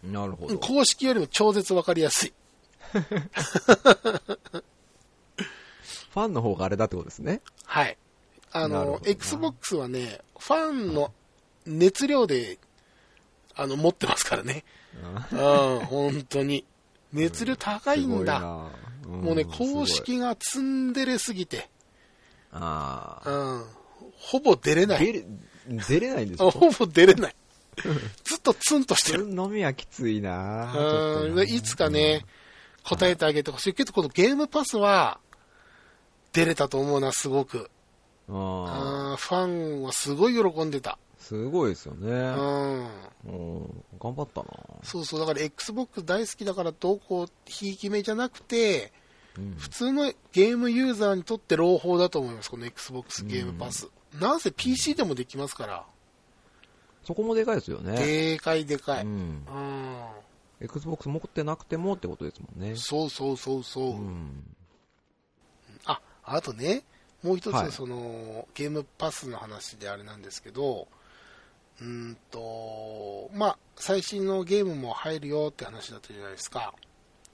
なるほど。公式よりも超絶わかりやすい。ファンの方があれだってことですね。はい。あの Xbox はね、ファンの熱量で、あの、持ってますからね。うん、本当に。熱量高いんだ。ももうね、公。式がツンデレすぎて、ああ。うん、ほぼ出れない。出れ、出れないんですよ。ほぼ出れない。ずっとツンとしてる。飲みはきついなうん、でいつかね、答えてあげてほしいけど、このゲームパスは、出れたと思うな、すごく。うん。ああ。うんファンはすごい喜んでた。すごいですよね。うん。うん。頑張ったなそうそう、だから Xbox 大好きだからどうこう、ひいき目じゃなくて、うん。普通のゲームユーザーにとって朗報だと思います、この Xbox ゲームパス。なんせ PC でもできますから、そこもでかいですよね。でかいでかい。ううん。ん。Xbox 持ってなくてもってことですもんね。そうそうそうそう。うん。あ、あとね、もう一つ、はいその、ゲームパスの話であれなんですけど、うーんと、まあ、最新のゲームも入るよって話だったじゃないですか。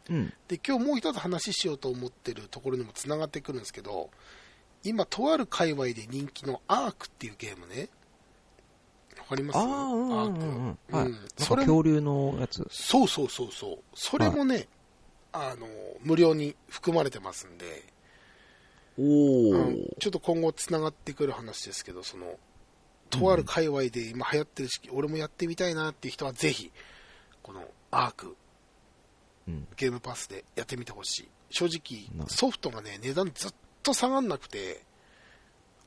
うん。で、今日もう一つ話しようと思ってるところにもつながってくるんですけど、今、とある界隈で人気のアークっていうゲームね。わかります？ああ、うんうんうん。はい。それ恐竜のやつ。そうそうそうそう。それもね、あの、無料に含まれてますんで、おうんー。ちょっと今後つながってくる話ですけど、その、とある界隈で今流行ってるし、俺もやってみたいなっていう人はぜひ、このアーク、うん。ゲームパスでやってみてほしい。正直ソフトがね、値段ずっと下がんなくて、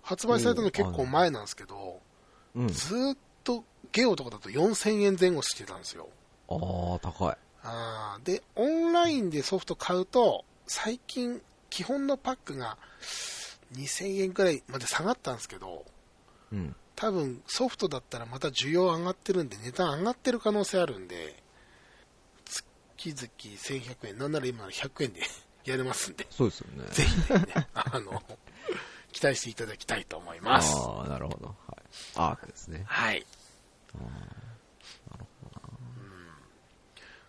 発売されたの結構前なんですけど、うん。ずーっとゲオとかだと4000円前後してたんですよ。ああ、高い。あーで、オンラインでソフト買うと、最近、基本のパックが2000円くらいまで下がったんですけど、うん。多分ソフトだったらまた需要上がってるんで、値段上がってる可能性あるんで、月々1100円、なんなら今の100円で やれますんで、そうですよね。ぜひね、あの、期待していただきたいと思います。ああ、なるほど。はい。アークですね。はい。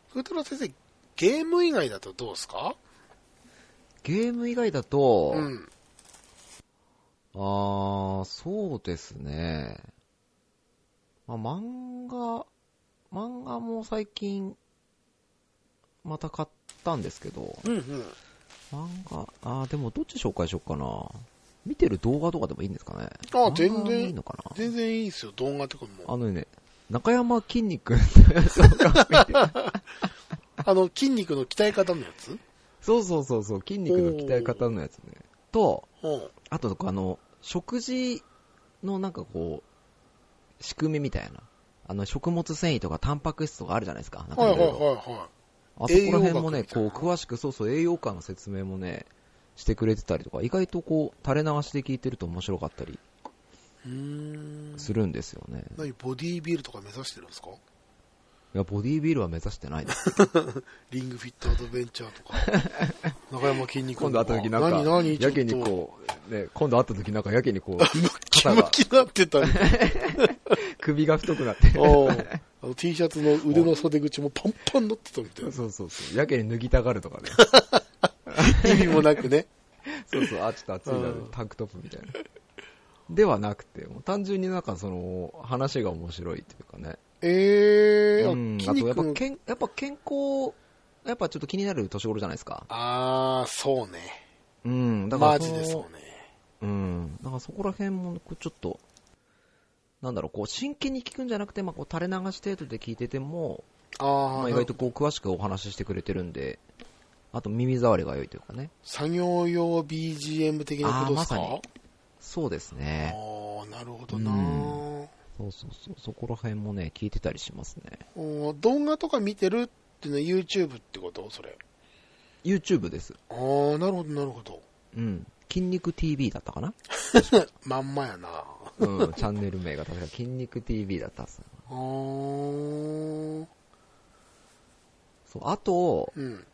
風太郎先生、ゲーム以外だとどうですか？ゲーム以外だと、うん。ああ、そうですね。まあ、漫画、漫画も最近、また買ったんですけど、うんうん。漫画、ああ、でもどっち紹介しようかな。見てる動画とかでもいいんですかね。あ全然いいのかな。全然いいですよ、動画とかも。あのね、中山筋肉の動画見て あの、筋肉の鍛え方のやつ？そうそうそうそう、筋肉の鍛え方のやつね。と、うん。あと、あの、食事のなんかこう、仕組みみたいな。あの、食物繊維とかタンパク質とかあるじゃないですか。なんかはいはいはいはあそこら辺もね、こう、詳しく、そうそう、栄養価の説明もね、してくれてたりとか、意外とこう、垂れ流しで聞いてると面白かったり。するんですよね。何、ボディービルとか目指してるんですか？いや、ボディービルは目指してないです。リングフィットアドベンチャーとか、中山筋肉今度会った時なんか、何何やけにこう、ね、今度会った時なんかやけにこう、肩が、ムキになってたね。首が太くなって。あの T シャツの腕の袖口もパンパンになってたみたいな。そうそうそう。やけに脱ぎたがるとかね。意味もなくね。そうそう、あ、ちょっと暑いなうん、タンクトップみたいな。ではなくて、もう単純になんかその、話が面白いというかね。えー、うん、筋あとやっぱ肉。けん、やっぱ健康、やっぱちょっと気になる年頃じゃないですか。あー、そうね。うん、だからマジでそうね。うん。だからそこら辺も、ちょっと、なんだろう、こう、真剣に聞くんじゃなくて、まあ、こう、垂れ流し程度で聞いてても、あー、まあ、意外とこう、詳しくお話ししてくれてるんで、あと耳障りが良いというかね。作業用 BGM 的なことですか？まそうですあね。ー、なるほどな、そうそうそう。そこら辺もね、聞いてたりしますね。おー動画とか見てるっていうのは YouTube ってこと？それ。YouTube です。あー、なるほど、なるほど。うん。筋肉 TV だったかな？まんまやな。うん、チャンネル名が確か筋肉 TV だったっす。そう、あと、うん。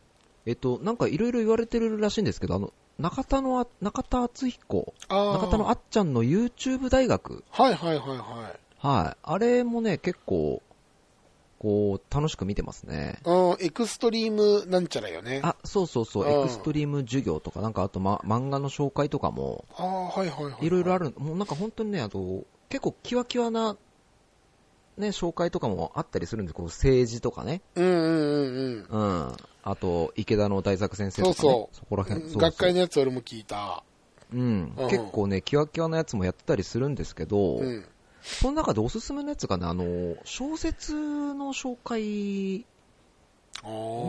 えっと、なんかいろいろ言われてるらしいんですけど、あの、中田のあ、中田敦彦、中田のあっちゃんの YouTube 大学、はいはいはいはい。はい。あれもね、結構、こう、楽しく見てますね。うん、エクストリームなんちゃらよね。ああ、そうそうそう、うんエクストリーム授業とか、なんかあと、ま、漫画の紹介とかも、あー、はいはいはい。いろいろある。る、もうなんか本当にね、あと、結構キワキワな、ね、紹介とかもあったりするんですこう政治とかね。うんうんうんうん。あと、池田の大作先生とかね。そうそうそこら辺。うん。そうそう学会のやつ俺も聞いた。うんうん。結構ね、キワキワなやつもやってたりするんですけど、うん。その中でおすすめのやつがね、あの、小説の紹介、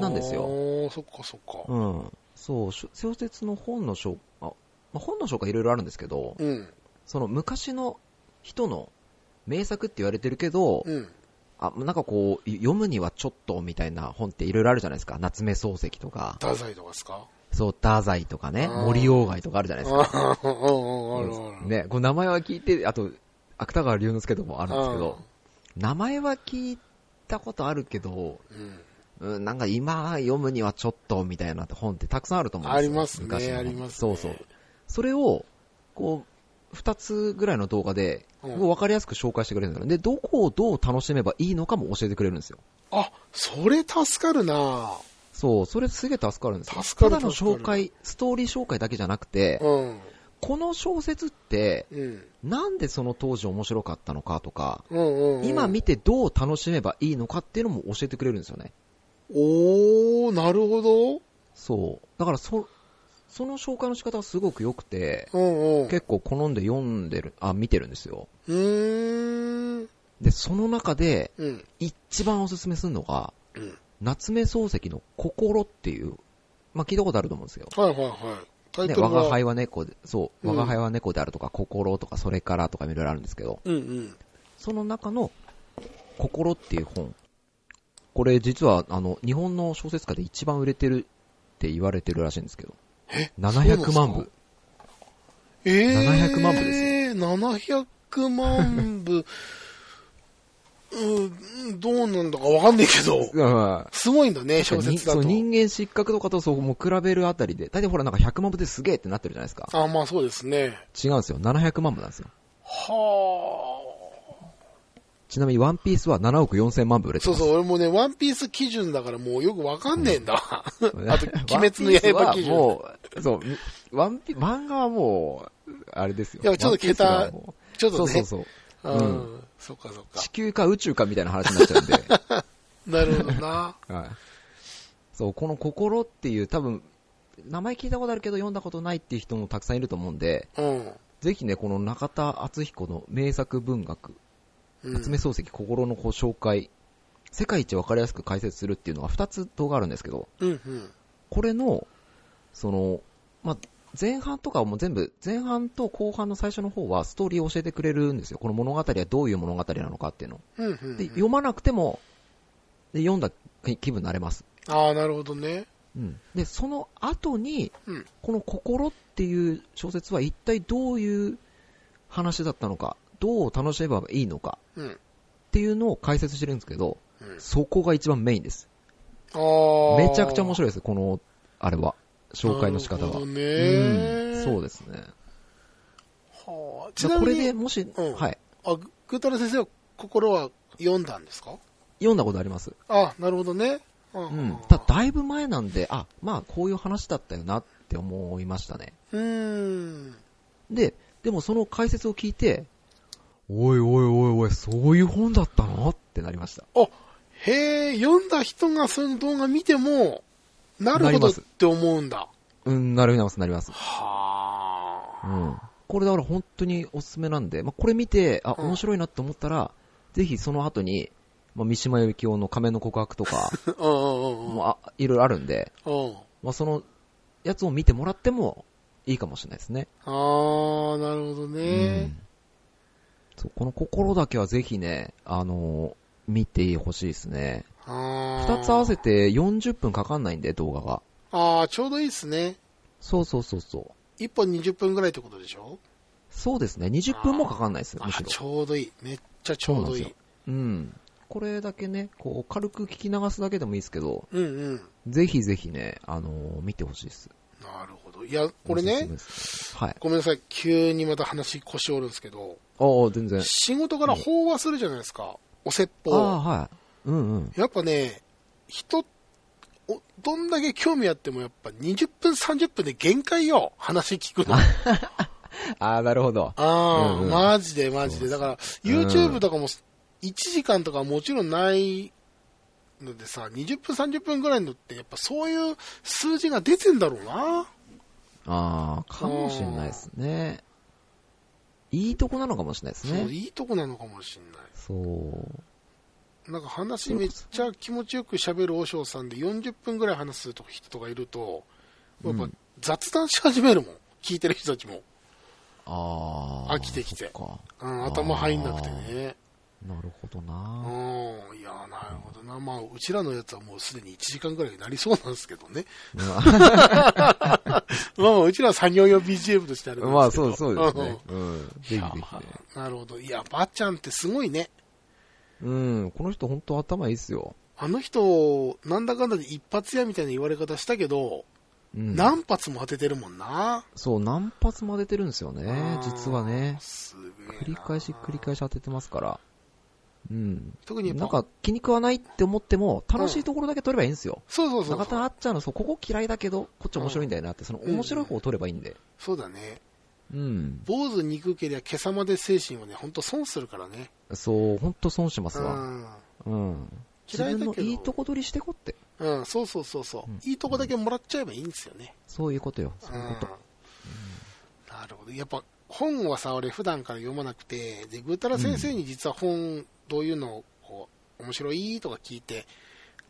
なんですよ。そっかそっか。うん。そう、し小説の本の紹あ、まあ、本の紹介いろいろあるんですけど、うん。その昔の人の名作って言われてるけど、うん。あ、なんかこう、読むにはちょっとみたいな本っていろいろあるじゃないですか。夏目漱石とか、太宰とかですか？そう、太宰とかね、森鴎外とかあるじゃないですか。ああ、うんうん、あるある。ね、こう名前は聞いて、あと、芥川龍之介とかもあるんですけど、名前は聞いたことあるけど、うん。うん、なんか今読むにはちょっとみたいな本ってたくさんあると思うんですよ。ありますね、昔ありますね。そうそう。それを、こう、二つぐらいの動画で、うんこう分かりやすく紹介してくれるんだよ。で、どこをどう楽しめばいいのかも教えてくれるんですよ。あ、それ助かるなそう、それすげえ助かるんですよ。助かるただの紹介、ストーリー紹介だけじゃなくて、うん。この小説って、うん。なんでその当時面白かったのかとか、うんうん、うん。今見てどう楽しめばいいのかっていうのも教えてくれるんですよね。おー、なるほど。そう。だからそ、その紹介の仕方はすごく良くて、うんうん。結構好んで読んでる、あ、見てるんですよ。で、その中で、うん。一番おすすめするのが、うん。夏目漱石の心っていう、まあ、聞いたことあると思うんですよ。はいはいはい。タイね、トルは、我が輩は猫で、そう、うん我が輩は猫であるとか、心とか、それからとかいろいろあるんですけど、うんうん。その中の、心っていう本。これ実は、あの、日本の小説家で一番売れてるって言われてるらしいんですけど、え？700万部。えー、700万部ですよ。700万部。うん、どうなんだかわかんないけど、うんすごいんだね、小に説だと。そう人間失格とかとそうもう比べるあたりで、大体ほらなんか100万部ですげえってなってるじゃないですか。あ、まあそうですね。違うんですよ。700万部なんですよ。はちなみにワンピースは7億4千万部売れあ。てます。そうそう、俺もね、ワンピース基準だからもうよくわかんねえんだ。あと、ワン鬼滅の刃基準。もう、そう、みワンピ、漫画はもう、あれですよ。いやちょっと桁ちょっとね。そうそうそう。ううんん。そっかそっ地か。球か宇宙かみたいな話になっちゃうんで。なるほどな。はい。そう、この心っていう多分、名前聞いたことあるけど読んだことないっていう人もたくさんいると思うんで、うん。ぜひね、この中田敦彦の名作文学、うん夏目漱石心の紹介、世界一わかりやすく解説するっていうのが2つ動画あるんですけど、うんうん。これの、その、まあ、前半とかはもう全部、前半と後半の最初の方はストーリーを教えてくれるんですよ。この物語はどういう物語なのかっていうの。うんうんうんで、読まなくても、で読んだ気分になれます。ああ、なるほどね。うん。で、その後に、うん。この心っていう小説は一体どういう話だったのか、どう楽しめばいいのかうん。っていうのを解説してるんですけど、うん。そこが一番メインです。めちゃくちゃ面い。白いです、この、あれは。紹介の仕方が。なるほどねうん、そうですね。はあ、ちじゃあこなみに、れでもし、うんはい。あ、ぐぐーたら先生は心は読んだんですか？読んだことあります。あなるほどね。ううんん。ただ、だいぶ前なんで、あ、まあ、こういう話だったよなって思いましたね。うーん。で、でもその解説を聞いて、おいおいおいおい、そういう本だったの？ってなりました。へえ、読んだ人がその動画見ても、なるほどって思うんだ。うん、なります、なります。はあ。うん。これだから本当におすすめなんで、まあ、これ見て、あ、うん面白いなって思ったら、ぜひその後に、まあ、三島由紀夫の仮面の告白とか、もうあいろいろあるんで、うん。まあ、そのやつを見てもらってもいいかもしれないですね。ああ、なるほどうねん。そうこの心だけはぜひね、あのー見てほしいですね。あ二つ合わせて40分かかんないんで、動画が。ああ、ちょうどいいですね。そうそうそうそう。一本20分ぐらいってことでしょ？そうですね、20分もかかんないですむしろ。ちょうどいい。めっちゃちょうどいいそうなん。うん。これだけね、こう、軽く聞き流すだけでもいいですけど、うんうん。ぜひぜひね、あのー見てほしいです。なるほど。いや、これねはい。ごめんなさい。急にまた話腰折るんですけど、ああ、全然。仕事から飽和するじゃないですか。お説あ法。あ、はい。うんうん。やっぱね、人、おどんだけ興味あってもやっぱ20分30分で限界よ。話聞くの。あ ああ、なるほど。あ、うんうんマジでマジで。だから、うん YouTube とかも1時間とかもちろんないのでさ、20分30分ぐらいのってやっぱそういう数字が出てんだろうな。ああ、かもしれないですね。いいとこなのかもしれないですそう、ね。いいとこなのかもしんない。そう。なんか話めっちゃ気持ちよく喋る和尚さんで40分ぐらい話す人とかいると、やっぱうん雑談し始めるもん。聞いてる人たちも。ああ。飽きてきてうん、頭入んなくてね。なるほどうな。ん、いや、なるほどな。まあ、うちらのやつはもうすでに1時間ぐらいになりそうなんですけどね。まあまあ、うちらは作業用 BGM としてあるんですけど。まあ、そうそうですね。うん。ぜひぜひなるほど。いや、ばっちゃんってすごいね。うん。この人本当頭いいっすよ。あの人、なんだかんだで一発屋みたいな言われ方したけど、うん。何発も当ててるもんな。そう、何発も出てるんですよねうん。実はね。繰り返し繰り返し当ててますから。うん。特になんか気に食わないって思っても、楽しいところだけ取ればいいんですよ。そうそうそう中田そう。あっちゃんの、そう、ここ嫌いだけど、こっち面白いんだよなって、その面白い方を取ればいいんで。そうだね。うん。坊主憎けりゃ今朝まで精神はね、ほんと損するからね。そう、ほんと損しますわ。うん。うん。自嫌いだけどいいとこ取りしてこって。うん、そうそうそうそう、うんいいとこだけもらっちゃえばいいんですよね。そういうことよ。そういうこと。なるほど。やっぱ本はさ、俺普段から読まなくて、で、ぐーたら先生に実は本、どういうのをこう、面白いとか聞いて、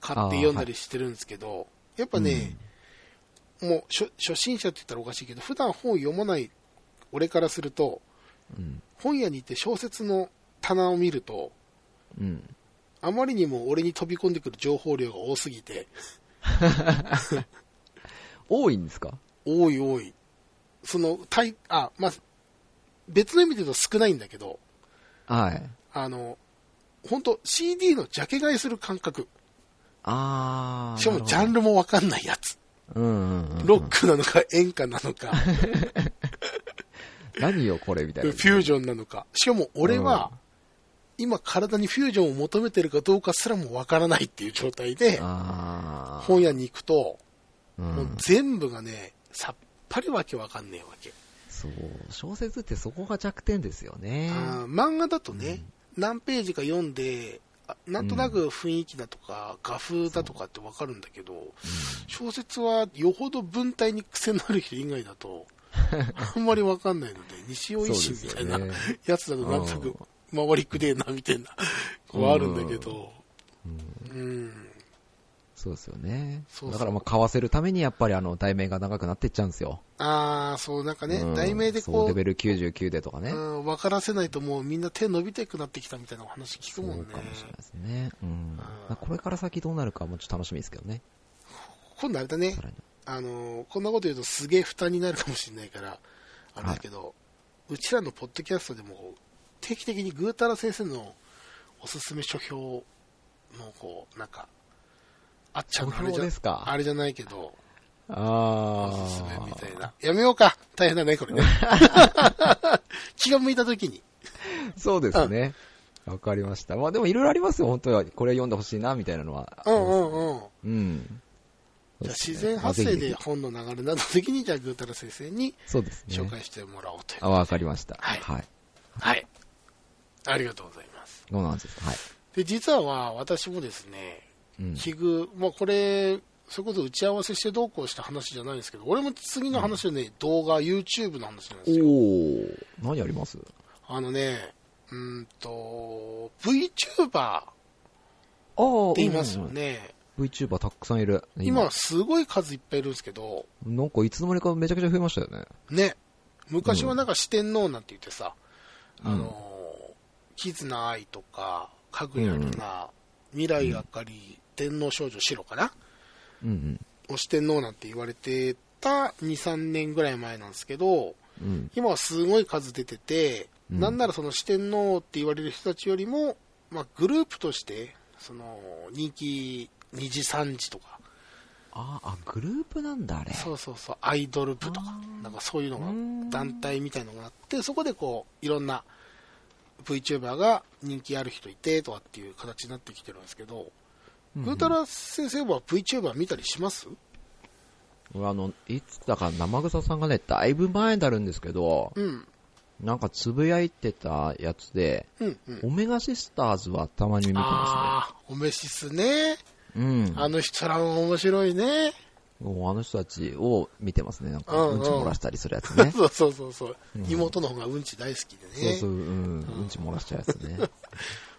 買って読んだりしてるんですけど、やっぱね、もう初初心者って言ったらおかしいけど、普段本を読まない俺からすると、うん。本屋に行って小説の棚を見ると、うん。あまりにも俺に飛び込んでくる情報量が多すぎて、多いんですか？多い多い。その、たい、あ、まあ、別の意味で言うと少ないんだけど、はい。あの、本当 CD のジャケ買いする感覚。あー。しかもジャンルもわかんないやつ。うん。ロックなのか演歌なのか、何よ、これ、みたいな。フュージョンなのか。しかも俺は、今体にフュージョンを求めてるかどうかすらもわからないっていう状態で。本屋に行くと、う。もうん全部がね、さっぱりわけわかんねえわけ。そう。小説ってそこが弱点ですよね。漫画だとね、何ページか読んで、あなんとなく雰囲気だとか、画風だとかってわかるんだけど、小説はよほど文体に癖のある人以外だと、あんまりわかんないので、西尾維新みたいなやつだとなんとなく回りくでえなみたいな、こうあるんだけど、うん、そうですよね。だからまあ買わせるためにやっぱりあの題名が長くなっていっちゃうんですよ。ああ、そう、なんかね、うん題名でこう、レベル99でとかね。うん、分からせないともうみんな手伸びてくなってきたみたいなお話聞くもんね。そうかもしれないですね。うん。これから先どうなるかもちょっと楽しみですけどね。今度あれだね。あのーこんなこと言うとすげえ負担になるかもしれないから、あれだけど、うちらのポッドキャストでも定期的にぐーたら先生のおすすめ書評のこう、なんか、あっちゃんのあれじゃですか？あれじゃないけど、あおすすめーみたいな。やめようか。大変だね、これね。気が向いた時に。そうですね。わかりました。まあでもいろいろありますよ、本当は。これ読んでほしいな、みたいなのは。うんうんうん。うん。じゃ自然発生で本の流れなどの時に、じゃあぐーたら先生にそうですね。紹介してもらおうという。あ、わかりました。はいはい。はい。ありがとうございます。どうなんですか？はい。で、実は私もですね、うん。器具、まあこれ、それこそ打ち合わせしてどうこうした話じゃないんですけど、俺も次の話はね、動画、YouTube の話なんですよ。おー。何あります？あのね、うーんと、VTuber って言いますよね。VTuber たくさんいる。今、すごい数いっぱいいるんですけど、なんかいつの間にかめちゃくちゃ増えましたよね。ね、昔はなんか四天王なんて言ってさ、うんあの、キズナアイとか、かぐやるな、未来あかり、天皇少女白かな？うんを四天王なんて言われてた2、3年ぐらい前なんですけど、うん。うん。今はすごい数出てて、うんなんならその四天王って言われる人たちよりも、まあ、グループとして、その人気2時3時とか、ああ、グループなんだ、あれ。そうそうそう、アイドル部とかなんかそういうのが団体みたいのがあって、そこでこう、いろんな VTuber が人気ある人いてとかっていう形になってきてるんですけど、うんぐーたら先生は VTuber 見たりします？俺あの、いつだか生草さんがね、だいぶ前になるんですけど、うん。なんかつぶやいてたやつで、うんうん。オメガシスターズはたまに見てまああ、オメシスね。うん。あの人らも面白いね。もうあの人たちを見てますね。なんか、うんうんうんち漏らしたりするやつね。そうそうそうそう、うん妹の方がうんち大好きでね。そうそう、うん、うんち漏らしちゃうやつね。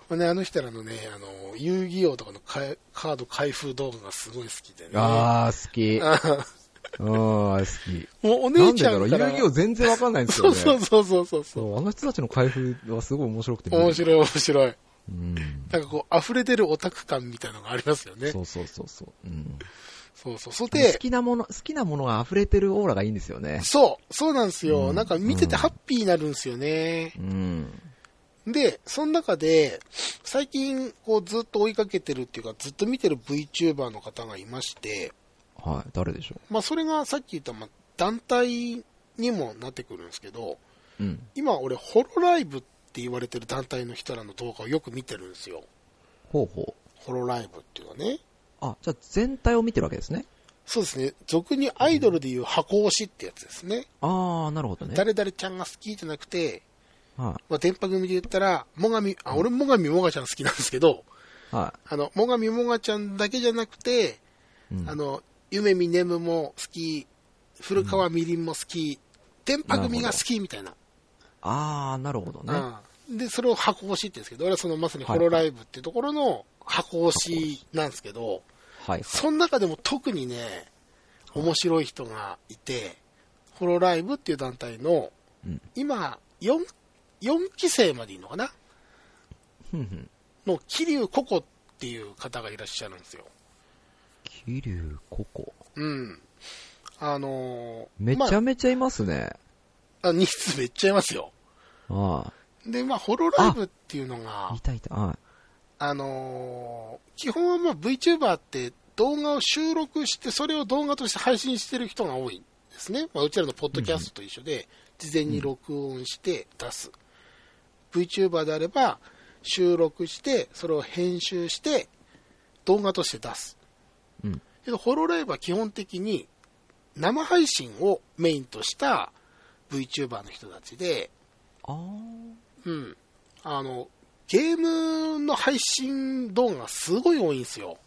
ね、あの人らのね、あの、遊戯王とかのかえカード開封動画がすごい好きでね。あー、好き。あ うん、好き。もうお姉なんでだろう、遊ちゃんから。戯王全然わかんないんですよね。そうそうそうそうそうそそうあの人たちの開封はすごい面白くてう。面白い面白い。うん。なんかこう、溢れ出るオタク感みたいなのがありますよね。そうそうそうそう。うん。そうそう。そう好で、きなもの、好きなものが溢れてるオーラがいいんですよね。そう、そうなんですよ。うんなんか見ててハッピーになるんですよね。うん。で、その中で、最近、こう、ずっと追いかけてるっていうか、ずっと見てる VTuber の方がいまして、はい、誰でしょまあ、それがさっき言った、まあ、団体にもなってくるんですけど、う。うん。今、俺、ホロライブって言われてる団体の人らの動画をよく見てるんですよ。ほうほう。ホロライブっていうのはね。あ、じゃあ全体を見てるわけですね。そうですね。俗にアイドルでいう箱推しってやつですね。あー、なるほどね。誰々ちゃんが好きじゃなくて、はまあ、電波組で言ったら、もがみ、あ、俺もがみもがちゃん好きなんですけど、い。はあの、もがみもがちゃんだけじゃなくて、い。うんあの、ゆめみねむも好き、古川みりんも好き、電波組が好きみたいな。あー、なるほどね。うんで、それを箱推しって言うんですけど、俺はそのまさにホロライブっていうところの箱推しなんですけど、はい。その中でも特にね、面白い人がいて、ホロライブっていう団体の、うん。今、4、4期生までいいのかな？ふんふん。の、桐生ココっていう方がいらっしゃるんですよ。桐生ココ。うん。あのーめちまゃめちゃいますね。あ、あ人数めっちゃいますよ。あで、まあ、ホロライブっていうのがあ。い、たいた。はい。あのー基本はまあ VTuber って動画を収録して、それを動画として配信してる人が多いんですね。まあ、うちらのポッドキャストと一緒で、事前に録音して出す。VTuber であれば、収録して、それを編集して、動画として出す。うん。けど、ホロライブは基本的に、生配信をメインとした VTuber の人たちで。うん。あの、ゲームの配信動画がすごい多いんですよ。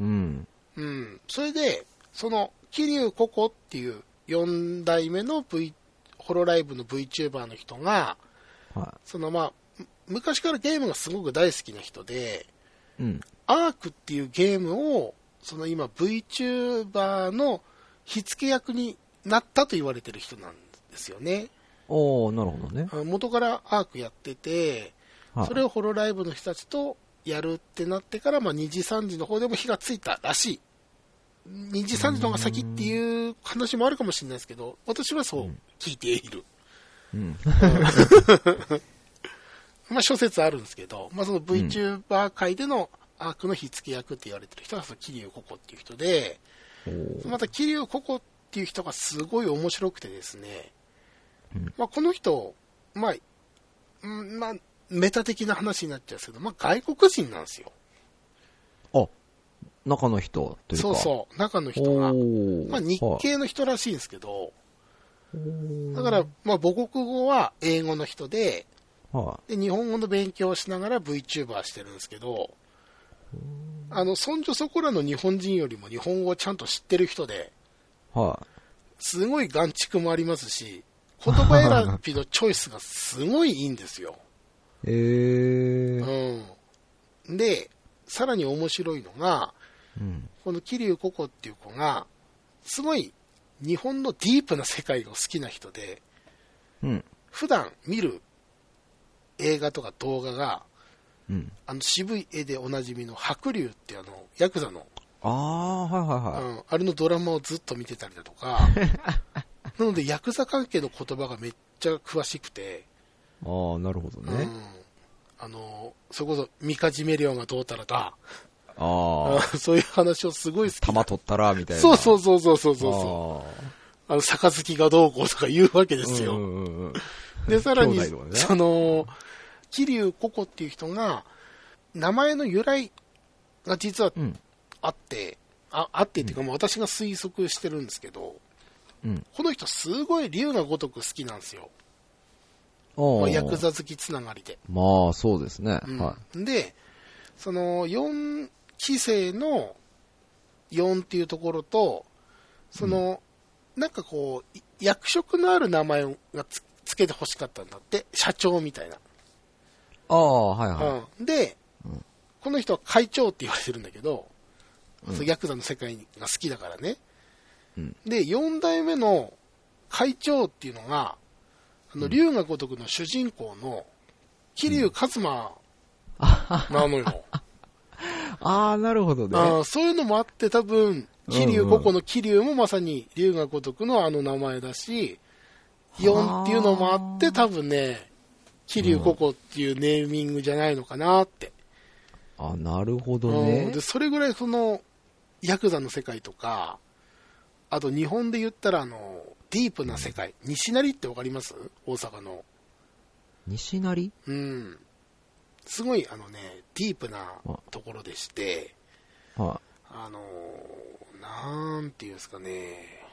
うん。うん。それで、その、桐生ココっていう4代目の V、ホロライブの VTuber の人が、はそのまあ、む昔からゲームがすごく大好きな人で、い。うん。アークっていうゲームをその今 VTuber の火付け役になったと言われてる人なんですよね。おー、なるほどね。元からアークやってて、はいそれをホロライブの人たちとやるってなってから、まあ、2時3時の方でも火がついたらしい。2時3時の方が先っていう話もあるかもしれないですけど、私はそう聞いている。うん。まあ諸説あるんですけど、まあその VTuber 界でのアークの火付け役って言われてる人がその桐生ココっていう人で、また桐生ココっていう人がすごい面白くてですね、うん。まあこの人、まあ、うんまあ、メタ的な話になっちゃうんですけど、まあ外国人なんですよ。あ、中の人というか。そうそう、中の人が。まあ日系の人らしいんですけど、だから、まあ母国語は英語の人で、はで、日本語の勉強をしながら VTuber してるんですけど、あの、そんじょそこらの日本人よりも日本語をちゃんと知ってる人で、すごい眼蓄もありますし、言葉選びのチョイスがすごいいいんですよ。い。えー。うん。で、さらに面白いのが、うん。この桐生ココっていう子が、すごい日本のディープな世界が好きな人で、うん。普段見る映画とか動画が、うん。あの渋い絵でおなじみの白龍ってあの、ヤクザのあー、はいはいはい。うん、あれのドラマをずっと見てたりだとか、なので、ヤクザ関係の言葉がめっちゃ詳しくて、あー、なるほどね。うん、あの、それこそ、ミカジメリオンがどうたらだ、あー、そういう話をすごい好き玉取ったら、みたいな。そうそううそうそうそうそう。あの、杯がどうこうとか言うわけでですよ。うんうんうん。で、さらに、ねその、桐生ココっていう人が、名前の由来が実はうん。あって、ああってっていうか、もう私が推測してるんですけど、うん。この人すごい竜が如く好きなんですよ。まあ、ヤクザ好きつながりで。まあ、そうですね。うんはで、その4期生の4っていうところと、その、なんかこう、い役職のある名前がつつけて欲しかったんだって、社長みたいな。い。ああ、はいはい。うん、で、うんこの人は会長って言われてるんだけど、うんそのヤクザの世界が好きだからね。うんで、4代目の会長っていうのが、あの、龍が如くの主人公の、桐生一馬なのよ。ああ、なるほどね。そういうのもあって、多分、桐生、ここの桐生もまさに龍が如くのあの名前だし、4っていうのもあって、多分ね、桐生ここっていうネーミングじゃないのかなって。あ、なるほどうんねで、。それぐらいその、ヤクザの世界とか、あと日本で言ったらあの、ディープな世界。西成ってわかります？大阪の。西成？うん。すごいあのね、ディープなところでして、はあのー、なんていうんですかね、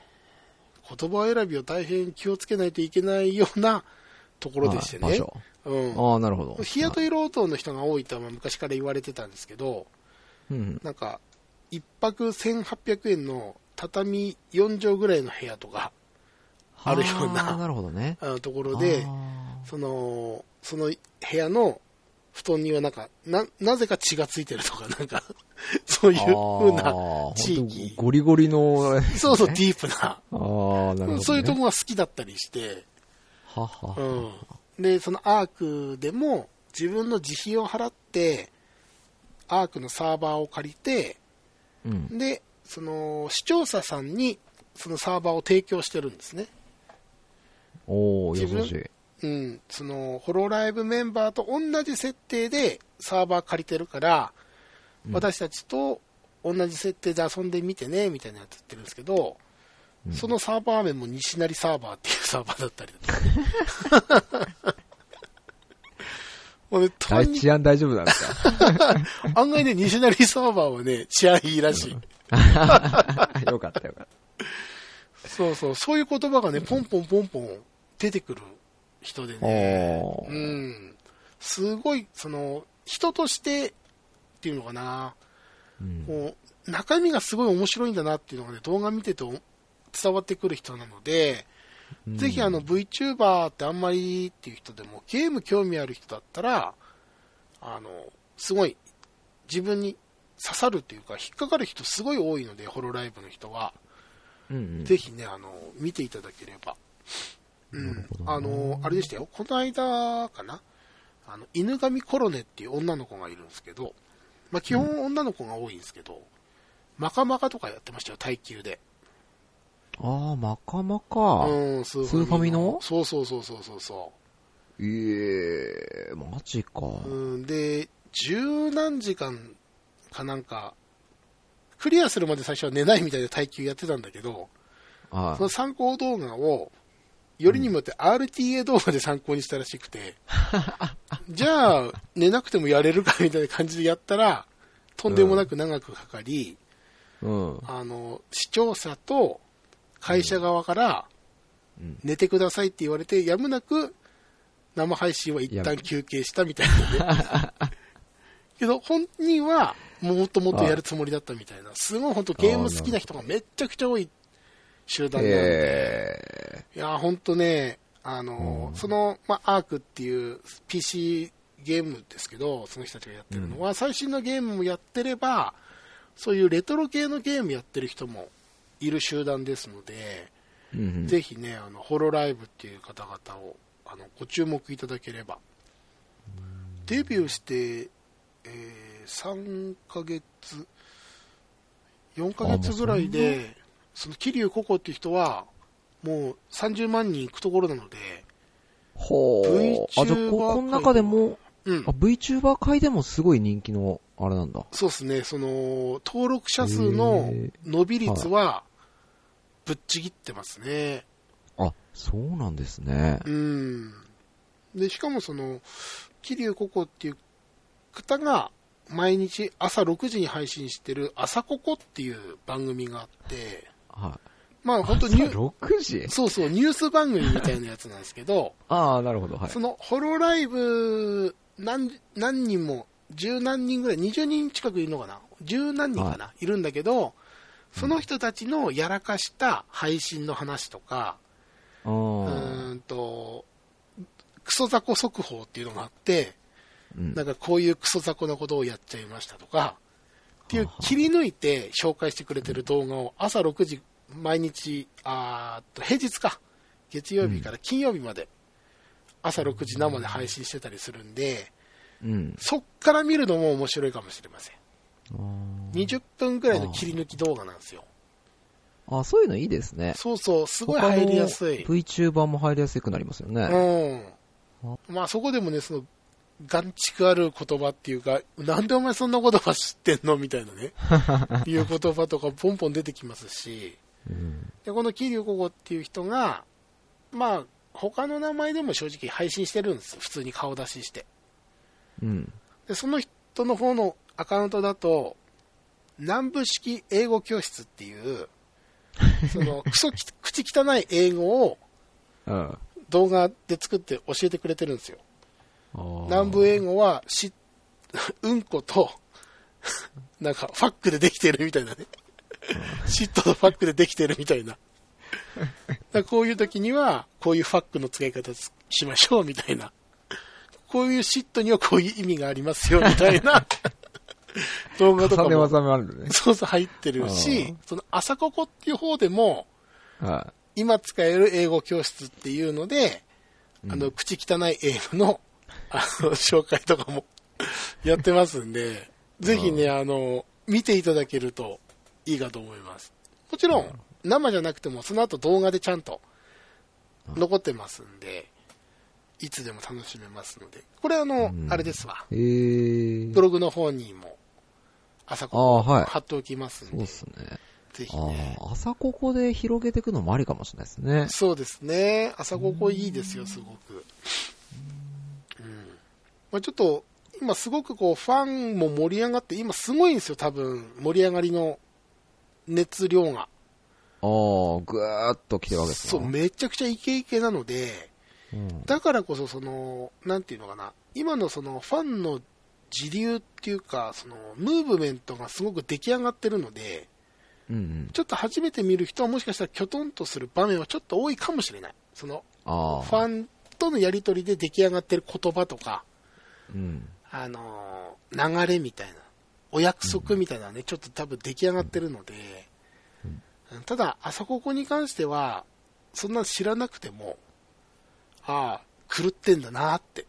言葉選びを大変気をつけないといけないようなとこい。ろでしてね。うん。ああ、なるほど。日雇い労働の人が多いとは昔から言われてたんですけど、うん。なんか、一泊1800円の畳4畳ぐらいの部屋とか、あるようななるほどね。あのところで、あその、その部屋の布団にはなんか、な、なぜか血がついてるとか、なんか、そういうー風な、地域ゴリゴリの、あれそうそう、ディープな、ああ、なるほど、ね。そういうとこが好きだったりして、はは。うん。で、そのアークでも、自分の自費を払って、アークのサーバーを借りて、うん。で、その、視聴者さんに、そのサーバーを提供してるんですね。おー、自分？優しい。うん。その、ホロライブメンバーと同じ設定でサーバー借りてるから、うん私たちと同じ設定で遊んでみてね、みたいなやつ言ってるんですけど、うんそのサーバー名も西成サーバーっていうサーバーだったりだとかね。もうねとに大治安大丈夫なんですか？案外ね、西成サーバーはね、治安いいらしい。よかったよかっそうそう、そういう言葉がね、ポンポンポンポン出てくる人でた。ね。うん。すごい、その、人としてっていうのかな、うんもう、中身がすごい面白いんだなっていうのがね、動画見てて伝わってくる人なので、うんぜひあの VTuber ってあんまりっていう人でも、ゲーム興味ある人だったら、あの、すごい自分に刺さるっていうか、引っかかる人すごい多いので、ホロライブの人は。うんうん。ぜひね、あの、見ていただければ。うん。あの、あれでしたよ。この間かな？あの、犬神コロネっていう女の子がいるんですけど、まあ、基本女の子が多いんですけど、マカマカとかやってましたよ、耐久で。ああ、マカマか。うん、スーファミのそうそうそうそうそうそええマジか。う。うん、で、十何時間かなんか、クリアするまで最初は寝ないみたいな耐久やってたんだけど、はいその参考動画を、よりにもよって RTA 動画で参考にしたらしくて、じゃあ、寝なくてもやれるかみたいな感じでやったら、とんでもなく長くかかり、うん。あの、視聴者と会社側からうん、寝てくださいって言われて、やむなく生配信は一旦休憩したみたいなね。けど、本人はもっともっとやるつもりだったみたいな、すごい本当ゲーム好きな人がめっちゃくちゃ多い集団なので、えいやー、ほんとね、あのーうんその、まあ、アークっていう PC ゲームですけど、その人たちがやってるのは、最新のゲームもやってれば、そういうレトロ系のゲームやってる人もいる集団ですので、ー。うんうん。ぜひね、あの、ホロライブっていう方々を、あの、ご注目いただければ。デビューして、えー、3ヶ月、4ヶ月ぐらいで、その、桐生ココっていう人は、もう30万人いくところなので、ほう。あ、じゃあ、こ、この中でも、うんあ、。VTuber 界でもすごい人気の、あれなんだ。そうですね、その、登録者数の伸び率は、ぶっちぎってますね。あ、そうなんですね。うん。で、しかもその、桐生ココっていう方が、毎日朝6時に配信してる朝ココっていう番組があって、はい。まあ本当にニュ朝6時？そうそう、ニュース番組みたいなやつなんですけど、ああ、なるほど、はい。そ。のホロライブ何、何人も、十何人ぐらい、20人近くいるのかな？十何人かな、い、るんだけど、その人たちのやらかした配信の話とか、ううーんと、クソ雑魚速報っていうのがあって、ん。なんかこういうクソ雑魚なことをやっちゃいましたとか、っていう切り抜いて紹介してくれてる動画を朝6時、毎日、あと、平日か。月曜日から金曜日まで、朝6時生で配信してたりするんで、うん。そっから見るのも面白いかもしれません。あ20分くらいの切り抜き動画なんですよ。ーあ、そういうのいいですね。そうそう、すごい入りやすい VTuber も入りやすくなりますよね。うん。まあそこでもね、その、眼蓄ある言葉っていうか、なんでお前そんな言葉知ってんのみたいなね、いう言葉とかポンポン出てきますし、うん。で、この桐生ココっていう人が、まあ、他の名前でも正直配信してるんです普通に顔出しして。うん。で、その人の方のアカウントだと、南部式英語教室っていう、その、クソき、口汚い英語をうん。動画で作って教えてくれてるんですよ。南南部英語はし、うんこと、なんか、ファックでできてるみたいなね。シットとファックでできてるみたいな。だこういう時には、こういうファックの使い方しましょうみたいな。こういうシットにはこういう意味がありますよみたいな動画とか重ねも、技もあるね。そうそう入ってるしうん、その朝ここっていう方でも、は今使える英語教室っていうので、あの、口汚い英語の、あの、紹介とかもやってますんで、ぜひね、あの、見ていただけるといいかと思います。もちろん、生じゃなくても、その後動画でちゃんと残ってますんで、いつでも楽しめますので。これあの、うんあれですわ。え。ブログの方にも、朝あこあ、はい。貼っておきますんで、そうっすね。ぜひあね。あ、朝ここで広げていくのもありかもしれないですね。そうですね。朝ここいいですよ、すごく。うん。まあ、ちょっと、今すごくこう、ファンも盛り上がって、今すごいんですよ、多分、盛り上がりの熱量が。ああ、ぐーっと来てるわけですそう、かめちゃくちゃイケイケなので、うん。だからこそ、その、なんていうのかな、今のその、ファンの時流っていうか、その、ムーブメントがすごく出来上がってるので、うんうん。ちょっと初めて見る人はもしかしたらきょとんとする場面はちょっと多いかもしれない。その。ファンとのやりとりで出来上がってる言葉とか、うん。あのー流れみたいな、お約束みたいなね、ちょっと多分出来上がってるので、ただ、朝ここに関しては、そんな知らなくても、ああ、狂ってんだなって。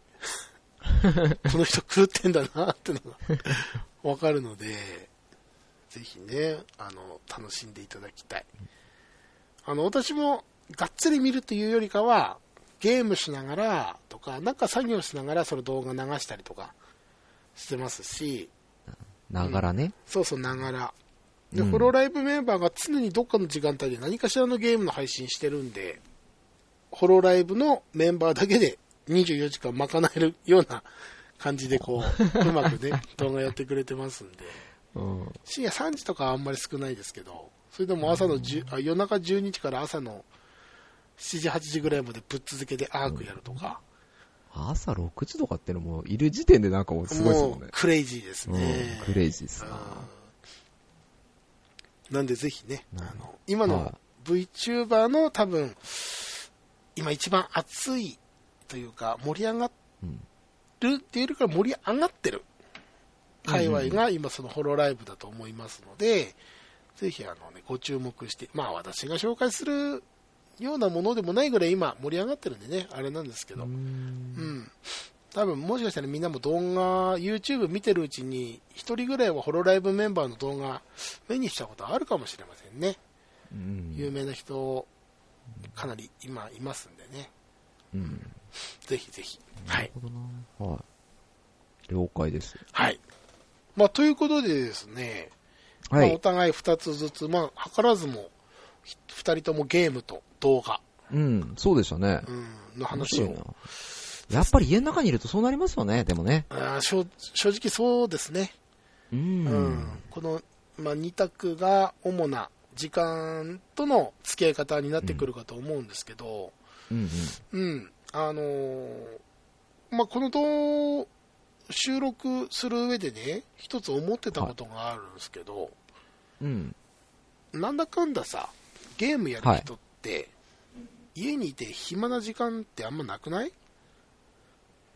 この人狂ってんだなってのがわかるので、ぜひね、あの、楽しんでいただきたい。あの、私もがっつり見るというよりかは、ゲームしながらとか、なんか作業しながらその動画流したりとかしてますし、ながらね。そうそう、ながら。で、うんホロライブメンバーが常にどっかの時間帯で何かしらのゲームの配信してるんで、ホロライブのメンバーだけで24時間賄えるような感じでこう、うまくね、動画やってくれてますんで、うん。深夜3時とかはあんまり少ないですけど、それでも朝の10、あ夜中12時から朝の7時、8時ぐらいまでぶっ続けでアークやるとか、朝6時とかってのもいる時点でなんかもうすごいですもんね。クレイジーですね。うん、クレイジーですな。なんでぜひね、うんあの、今のは VTuber の多分、今一番熱いというか、盛り上がうんるっていうよりか盛り上がってる界隈が今そのホロライブだと思いますので、ぜひあのね、ご注目して、まあ私が紹介するようなものでもないぐらい今盛り上がってるんでね、あれなんですけど、ううんん。多分もしかしたらみんなも動画、YouTube 見てるうちに、一人ぐらいはホロライブメンバーの動画、目にしたことあるかもしれませんね。うん有名な人、かなり今いますんでね。うん。ぜひぜひ。はないる。ほどな。はい。了解です。はい。まあ、ということでですね、まあ、おはい。互い二つずつ、まあ、図らずも、ひ二人ともゲームと動画、うん、そうでしたね。うん、の面話を。やっぱり家の中にいるとそうなりますよね、でもね。あー正正直そうですね。ううんん。この、まあ、2択が主な時間との付き合い方になってくるかと思うんですけど、うんうん、あのーまあ、この動収録する上でね、一つ思ってたことがあるんですけど、うん。うん。なんだかんださ、ゲームやる人って、家にいて暇な時間ってあんまなくない？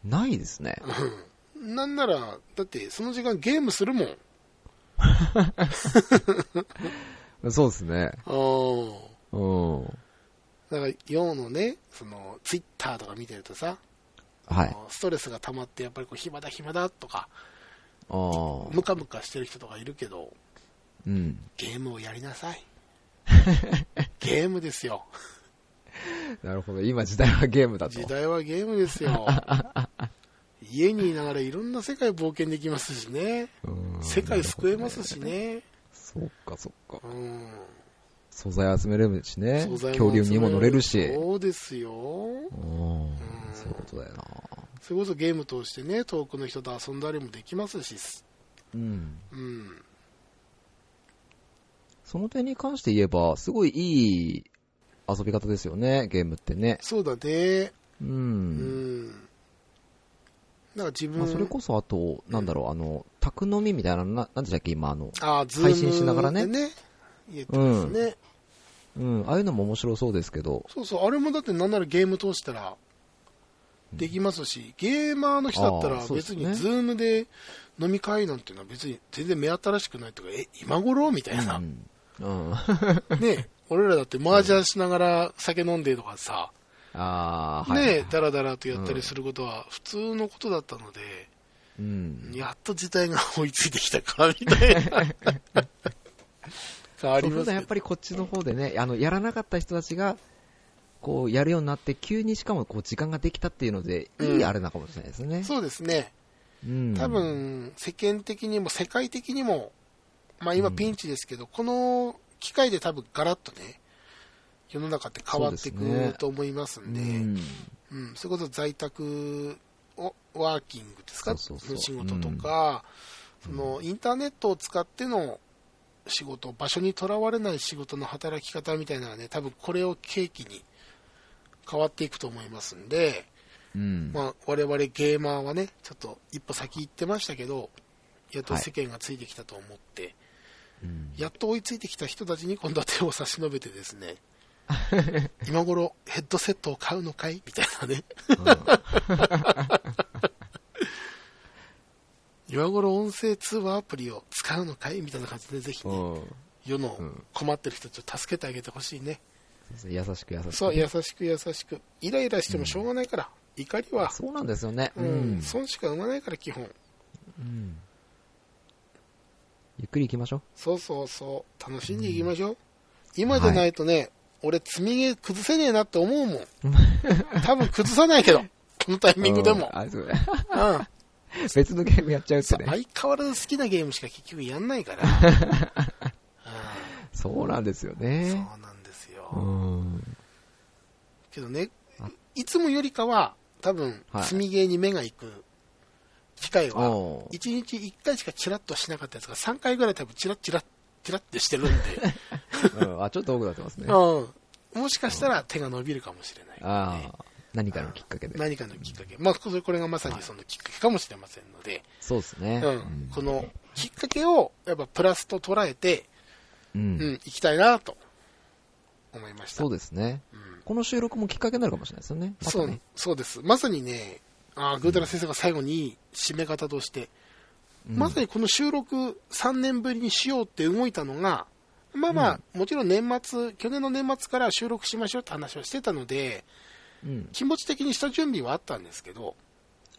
ないですね。うんなんなら、だってその時間ゲームするもん。そうですね。うんうん。だから世のね、そのツイッターとか見てるとさ、はい。ストレスが溜まってやっぱりこう暇だ暇だとか、ああ。ムカムカしてる人とかいるけど、うん。ゲームをやりなさい。ゲームですよ。なるほど。今時代はゲームだと。時代はゲームですよ。家にいながらいろんな世界冒険できますしね。うん世界救えますし。ね。そっかそっか。うん。素材集めれるしね恐竜にも乗れるし。そうですよ。うんそういうことだよな。それこそゲーム通してね、遠くの人と遊んだりもできますし。うん。うん。その点に関して言えば、すごいいい遊び方ですよね、ゲームってね。そうだね。う。うんん。だから自分、まあ、それこそあと、なんだろう、あの、宅飲みみたいな、ななんでしたっけ、今、あの、あ配信しながらねでね。言ってますね。うん、ああいうのも面白そうですけど、そうそう、あれもだってなんならゲーム通したらできますし、ゲーマーの人だったあら別にズームで飲み会なんていうのは別に全然目新しくないとか、え、今頃？みたいな。うん。うん。ね俺らだって麻雀しながら酒飲んでとかさ、ああ、はい。ねダラダラとやったりすることは普通のことだったので、うん。やっと時代が追いついてきたか、みたいな。変わりますけどやっぱりこっちの方でね、あの、やらなかった人たちが、こう、やるようになって、急にしかも、こう、時間ができたっていうので、いうんいあれなのかもしれないですね。そうですね。うん。多、分、世間的にも世界的にも、まあ今ピンチですけど、この機会で多分ガラッとね、世の中って変わっていくと思いますんで、うん。うん、それこそ在宅をワーキングですか？そうそうそう。の仕事とか、そのインターネットを使っての仕事、場所にとらわれない仕事の働き方みたいなのはね、多分これを契機に変わっていくと思いますんで、うん。まあ、我々ゲーマーはね、ちょっと一歩先行ってましたけど、やっとはい世間がついてきたと思って、うんやっと追いついてきた人たちに今度は手を差し伸べてですね、今頃ヘッドセットを買うのかい？みたいなね。今頃音声通話アプリを使うのかい？みたいな感じでぜひね、うん。世のうん困ってる人たちを助けてあげてほしいね。優しく優しく。そう、優しく優しく。イライラしてもしょうがないから、怒りは、そうなんですよね。ううんん、。損しか生まないから基本。うんゆっくり行きましょう。そうそうそう、楽しんでいきましょう。今でないとね、俺積み毛崩せねえなって思うもん。多分崩さないけど、このタイミングでもうん。あそううん。別のゲームやっちゃうってね。相変わらず好きなゲームしか結局やんないから。うんそうなんですよそうね。なんですうよ。ん。けどねあ、いつもよりかは、多分はい、積みゲーに目が行く機会は、おー1日1回しかチラッとしなかったやつが3回ぐらい多分チラッチラッ、チラッってしてるんで、うんあ、ちょっと多くなってますね。うん。もしかしたら手が伸びるかもしれない、ああ、何かのきっかけで。何かのきっかけ。まあ、これこれがまさにそのきっかけかもしれませんので、そうですね。うん。このきっかけを、やっぱプラスと捉えて、うん。うん、行きたいなと思いました。そうですね。うんこの収録もきっかけになるかもしれないですよね。そうね。そうです。まさにね、あーグータラ先生が最後に締め方として、うん。まさにこの収録3年ぶりにしようって動いたのが、まあまあ、もちろん年末、去年の年末から収録しましょうって話をしてたので、うん。気持ち的にした準備はあったんですけど、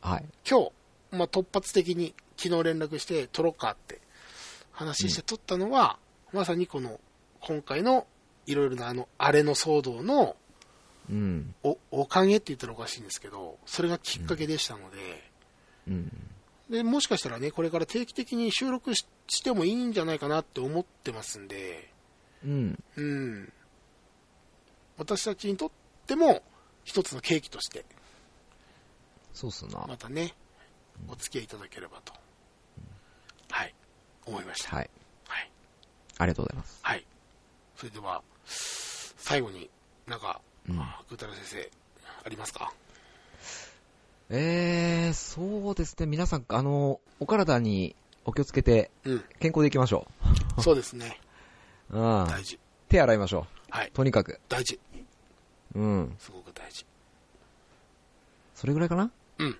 はい。今日、まあ、突発的に昨日連絡して撮ろうかって話して撮ったのは、まさにこの今回のいろいろなあのあれの騒動のうん。おおかげって言ったらおかしいんですけど、それがきっかけでしたので、うん。でもしかしたらね、これから定期的に収録ししてもいいんじゃないかなって思ってますんで、うん。うん、私たちにとっても一つの契機として、そうっすな。またね、お付き合いいただければと、はい、思いました。はい。はい。ありがとうございます。はい。それでは、最後になんか、うんぐーたら先生、ありますか？えー、そうですね。皆さん、あの、お体にお気をつけて、うん、健康でいきましょ そうですね。う。うん。大事。手洗いましょはい。う。とにかく。大事。うん。すごく大事。それぐらいかな？うん。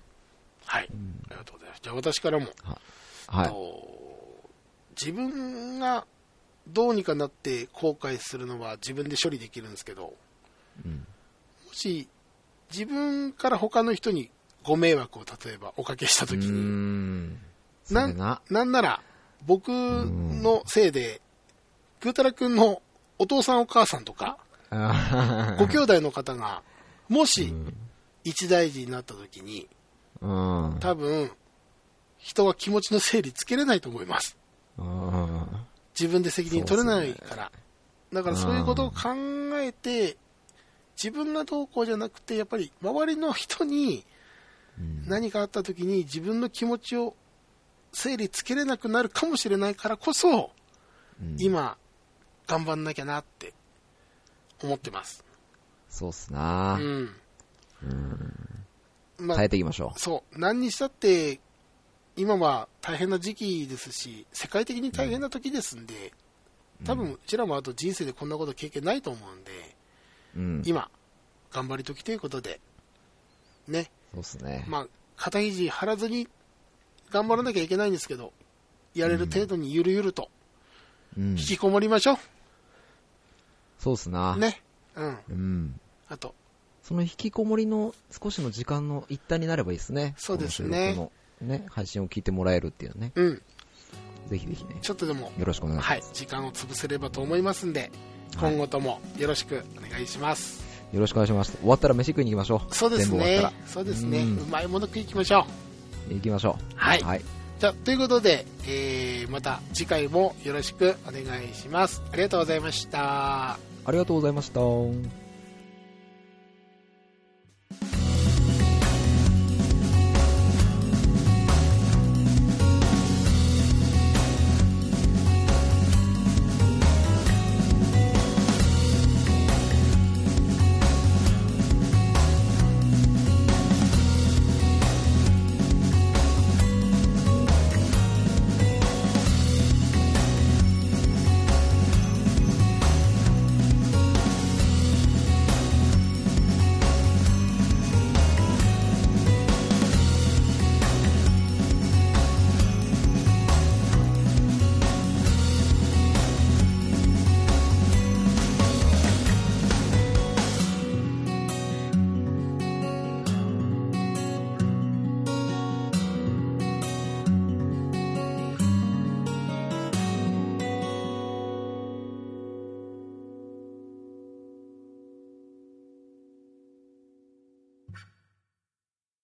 はい。ありがとうございます。じゃあ私からも、はい。と自分がどうにかなって後悔するのは自分で処理できるんですけど、うん。もし自分から他の人にご迷惑を例えばおかけしたうときに、なれな。なんなら僕のせいで、ぐーたらくんのお父さんお母さんとか、あご兄弟の方が、もしん一大事になったときに、うん。多分、人は気持ちの整理つけれないと思います。うん。自分で責任取れないから。だからそういうことを考えて、自分がどうこうじゃなくて、やっぱり周りの人にうん何かあった時に自分の気持ちを整理つけれなくなるかもしれないからこそ、うん今、頑張んなきゃなって思ってます。そうっすうな。ん。まあ耐えていきましょそう、何にしたって、今は大変な時期ですし、世界的に大変な時ですんで、多分うちらもあと人生でこんなこと経験ないと思うんで、う。うん。今、頑張り時ということで、ね、そうっすね。まあ、肩肘張らずに頑張らなきゃいけないんですけど、やれる程度にゆるゆるとうん引。きこもりましょそうっすなう。。ね。うん。うん。あと、その引きこもりの少しの時間の一端になればいいですね。そうですねこのね、配信を聞いてもらえるっていうね。うん。ぜひぜひね、ちょっとでも、よろしくお願いします。はい、時間を潰せればと思いますんで、今後ともよろしくお願いします。よろしくお願いします。終わったら飯食いに行きましょう。そうですね。そうですね。ううんまいもの食い行きましょう。行きましょう。はいはい。じゃあ、ということで、えー、また次回もよろしくお願いします。ありがとうございました。ありがとうございました。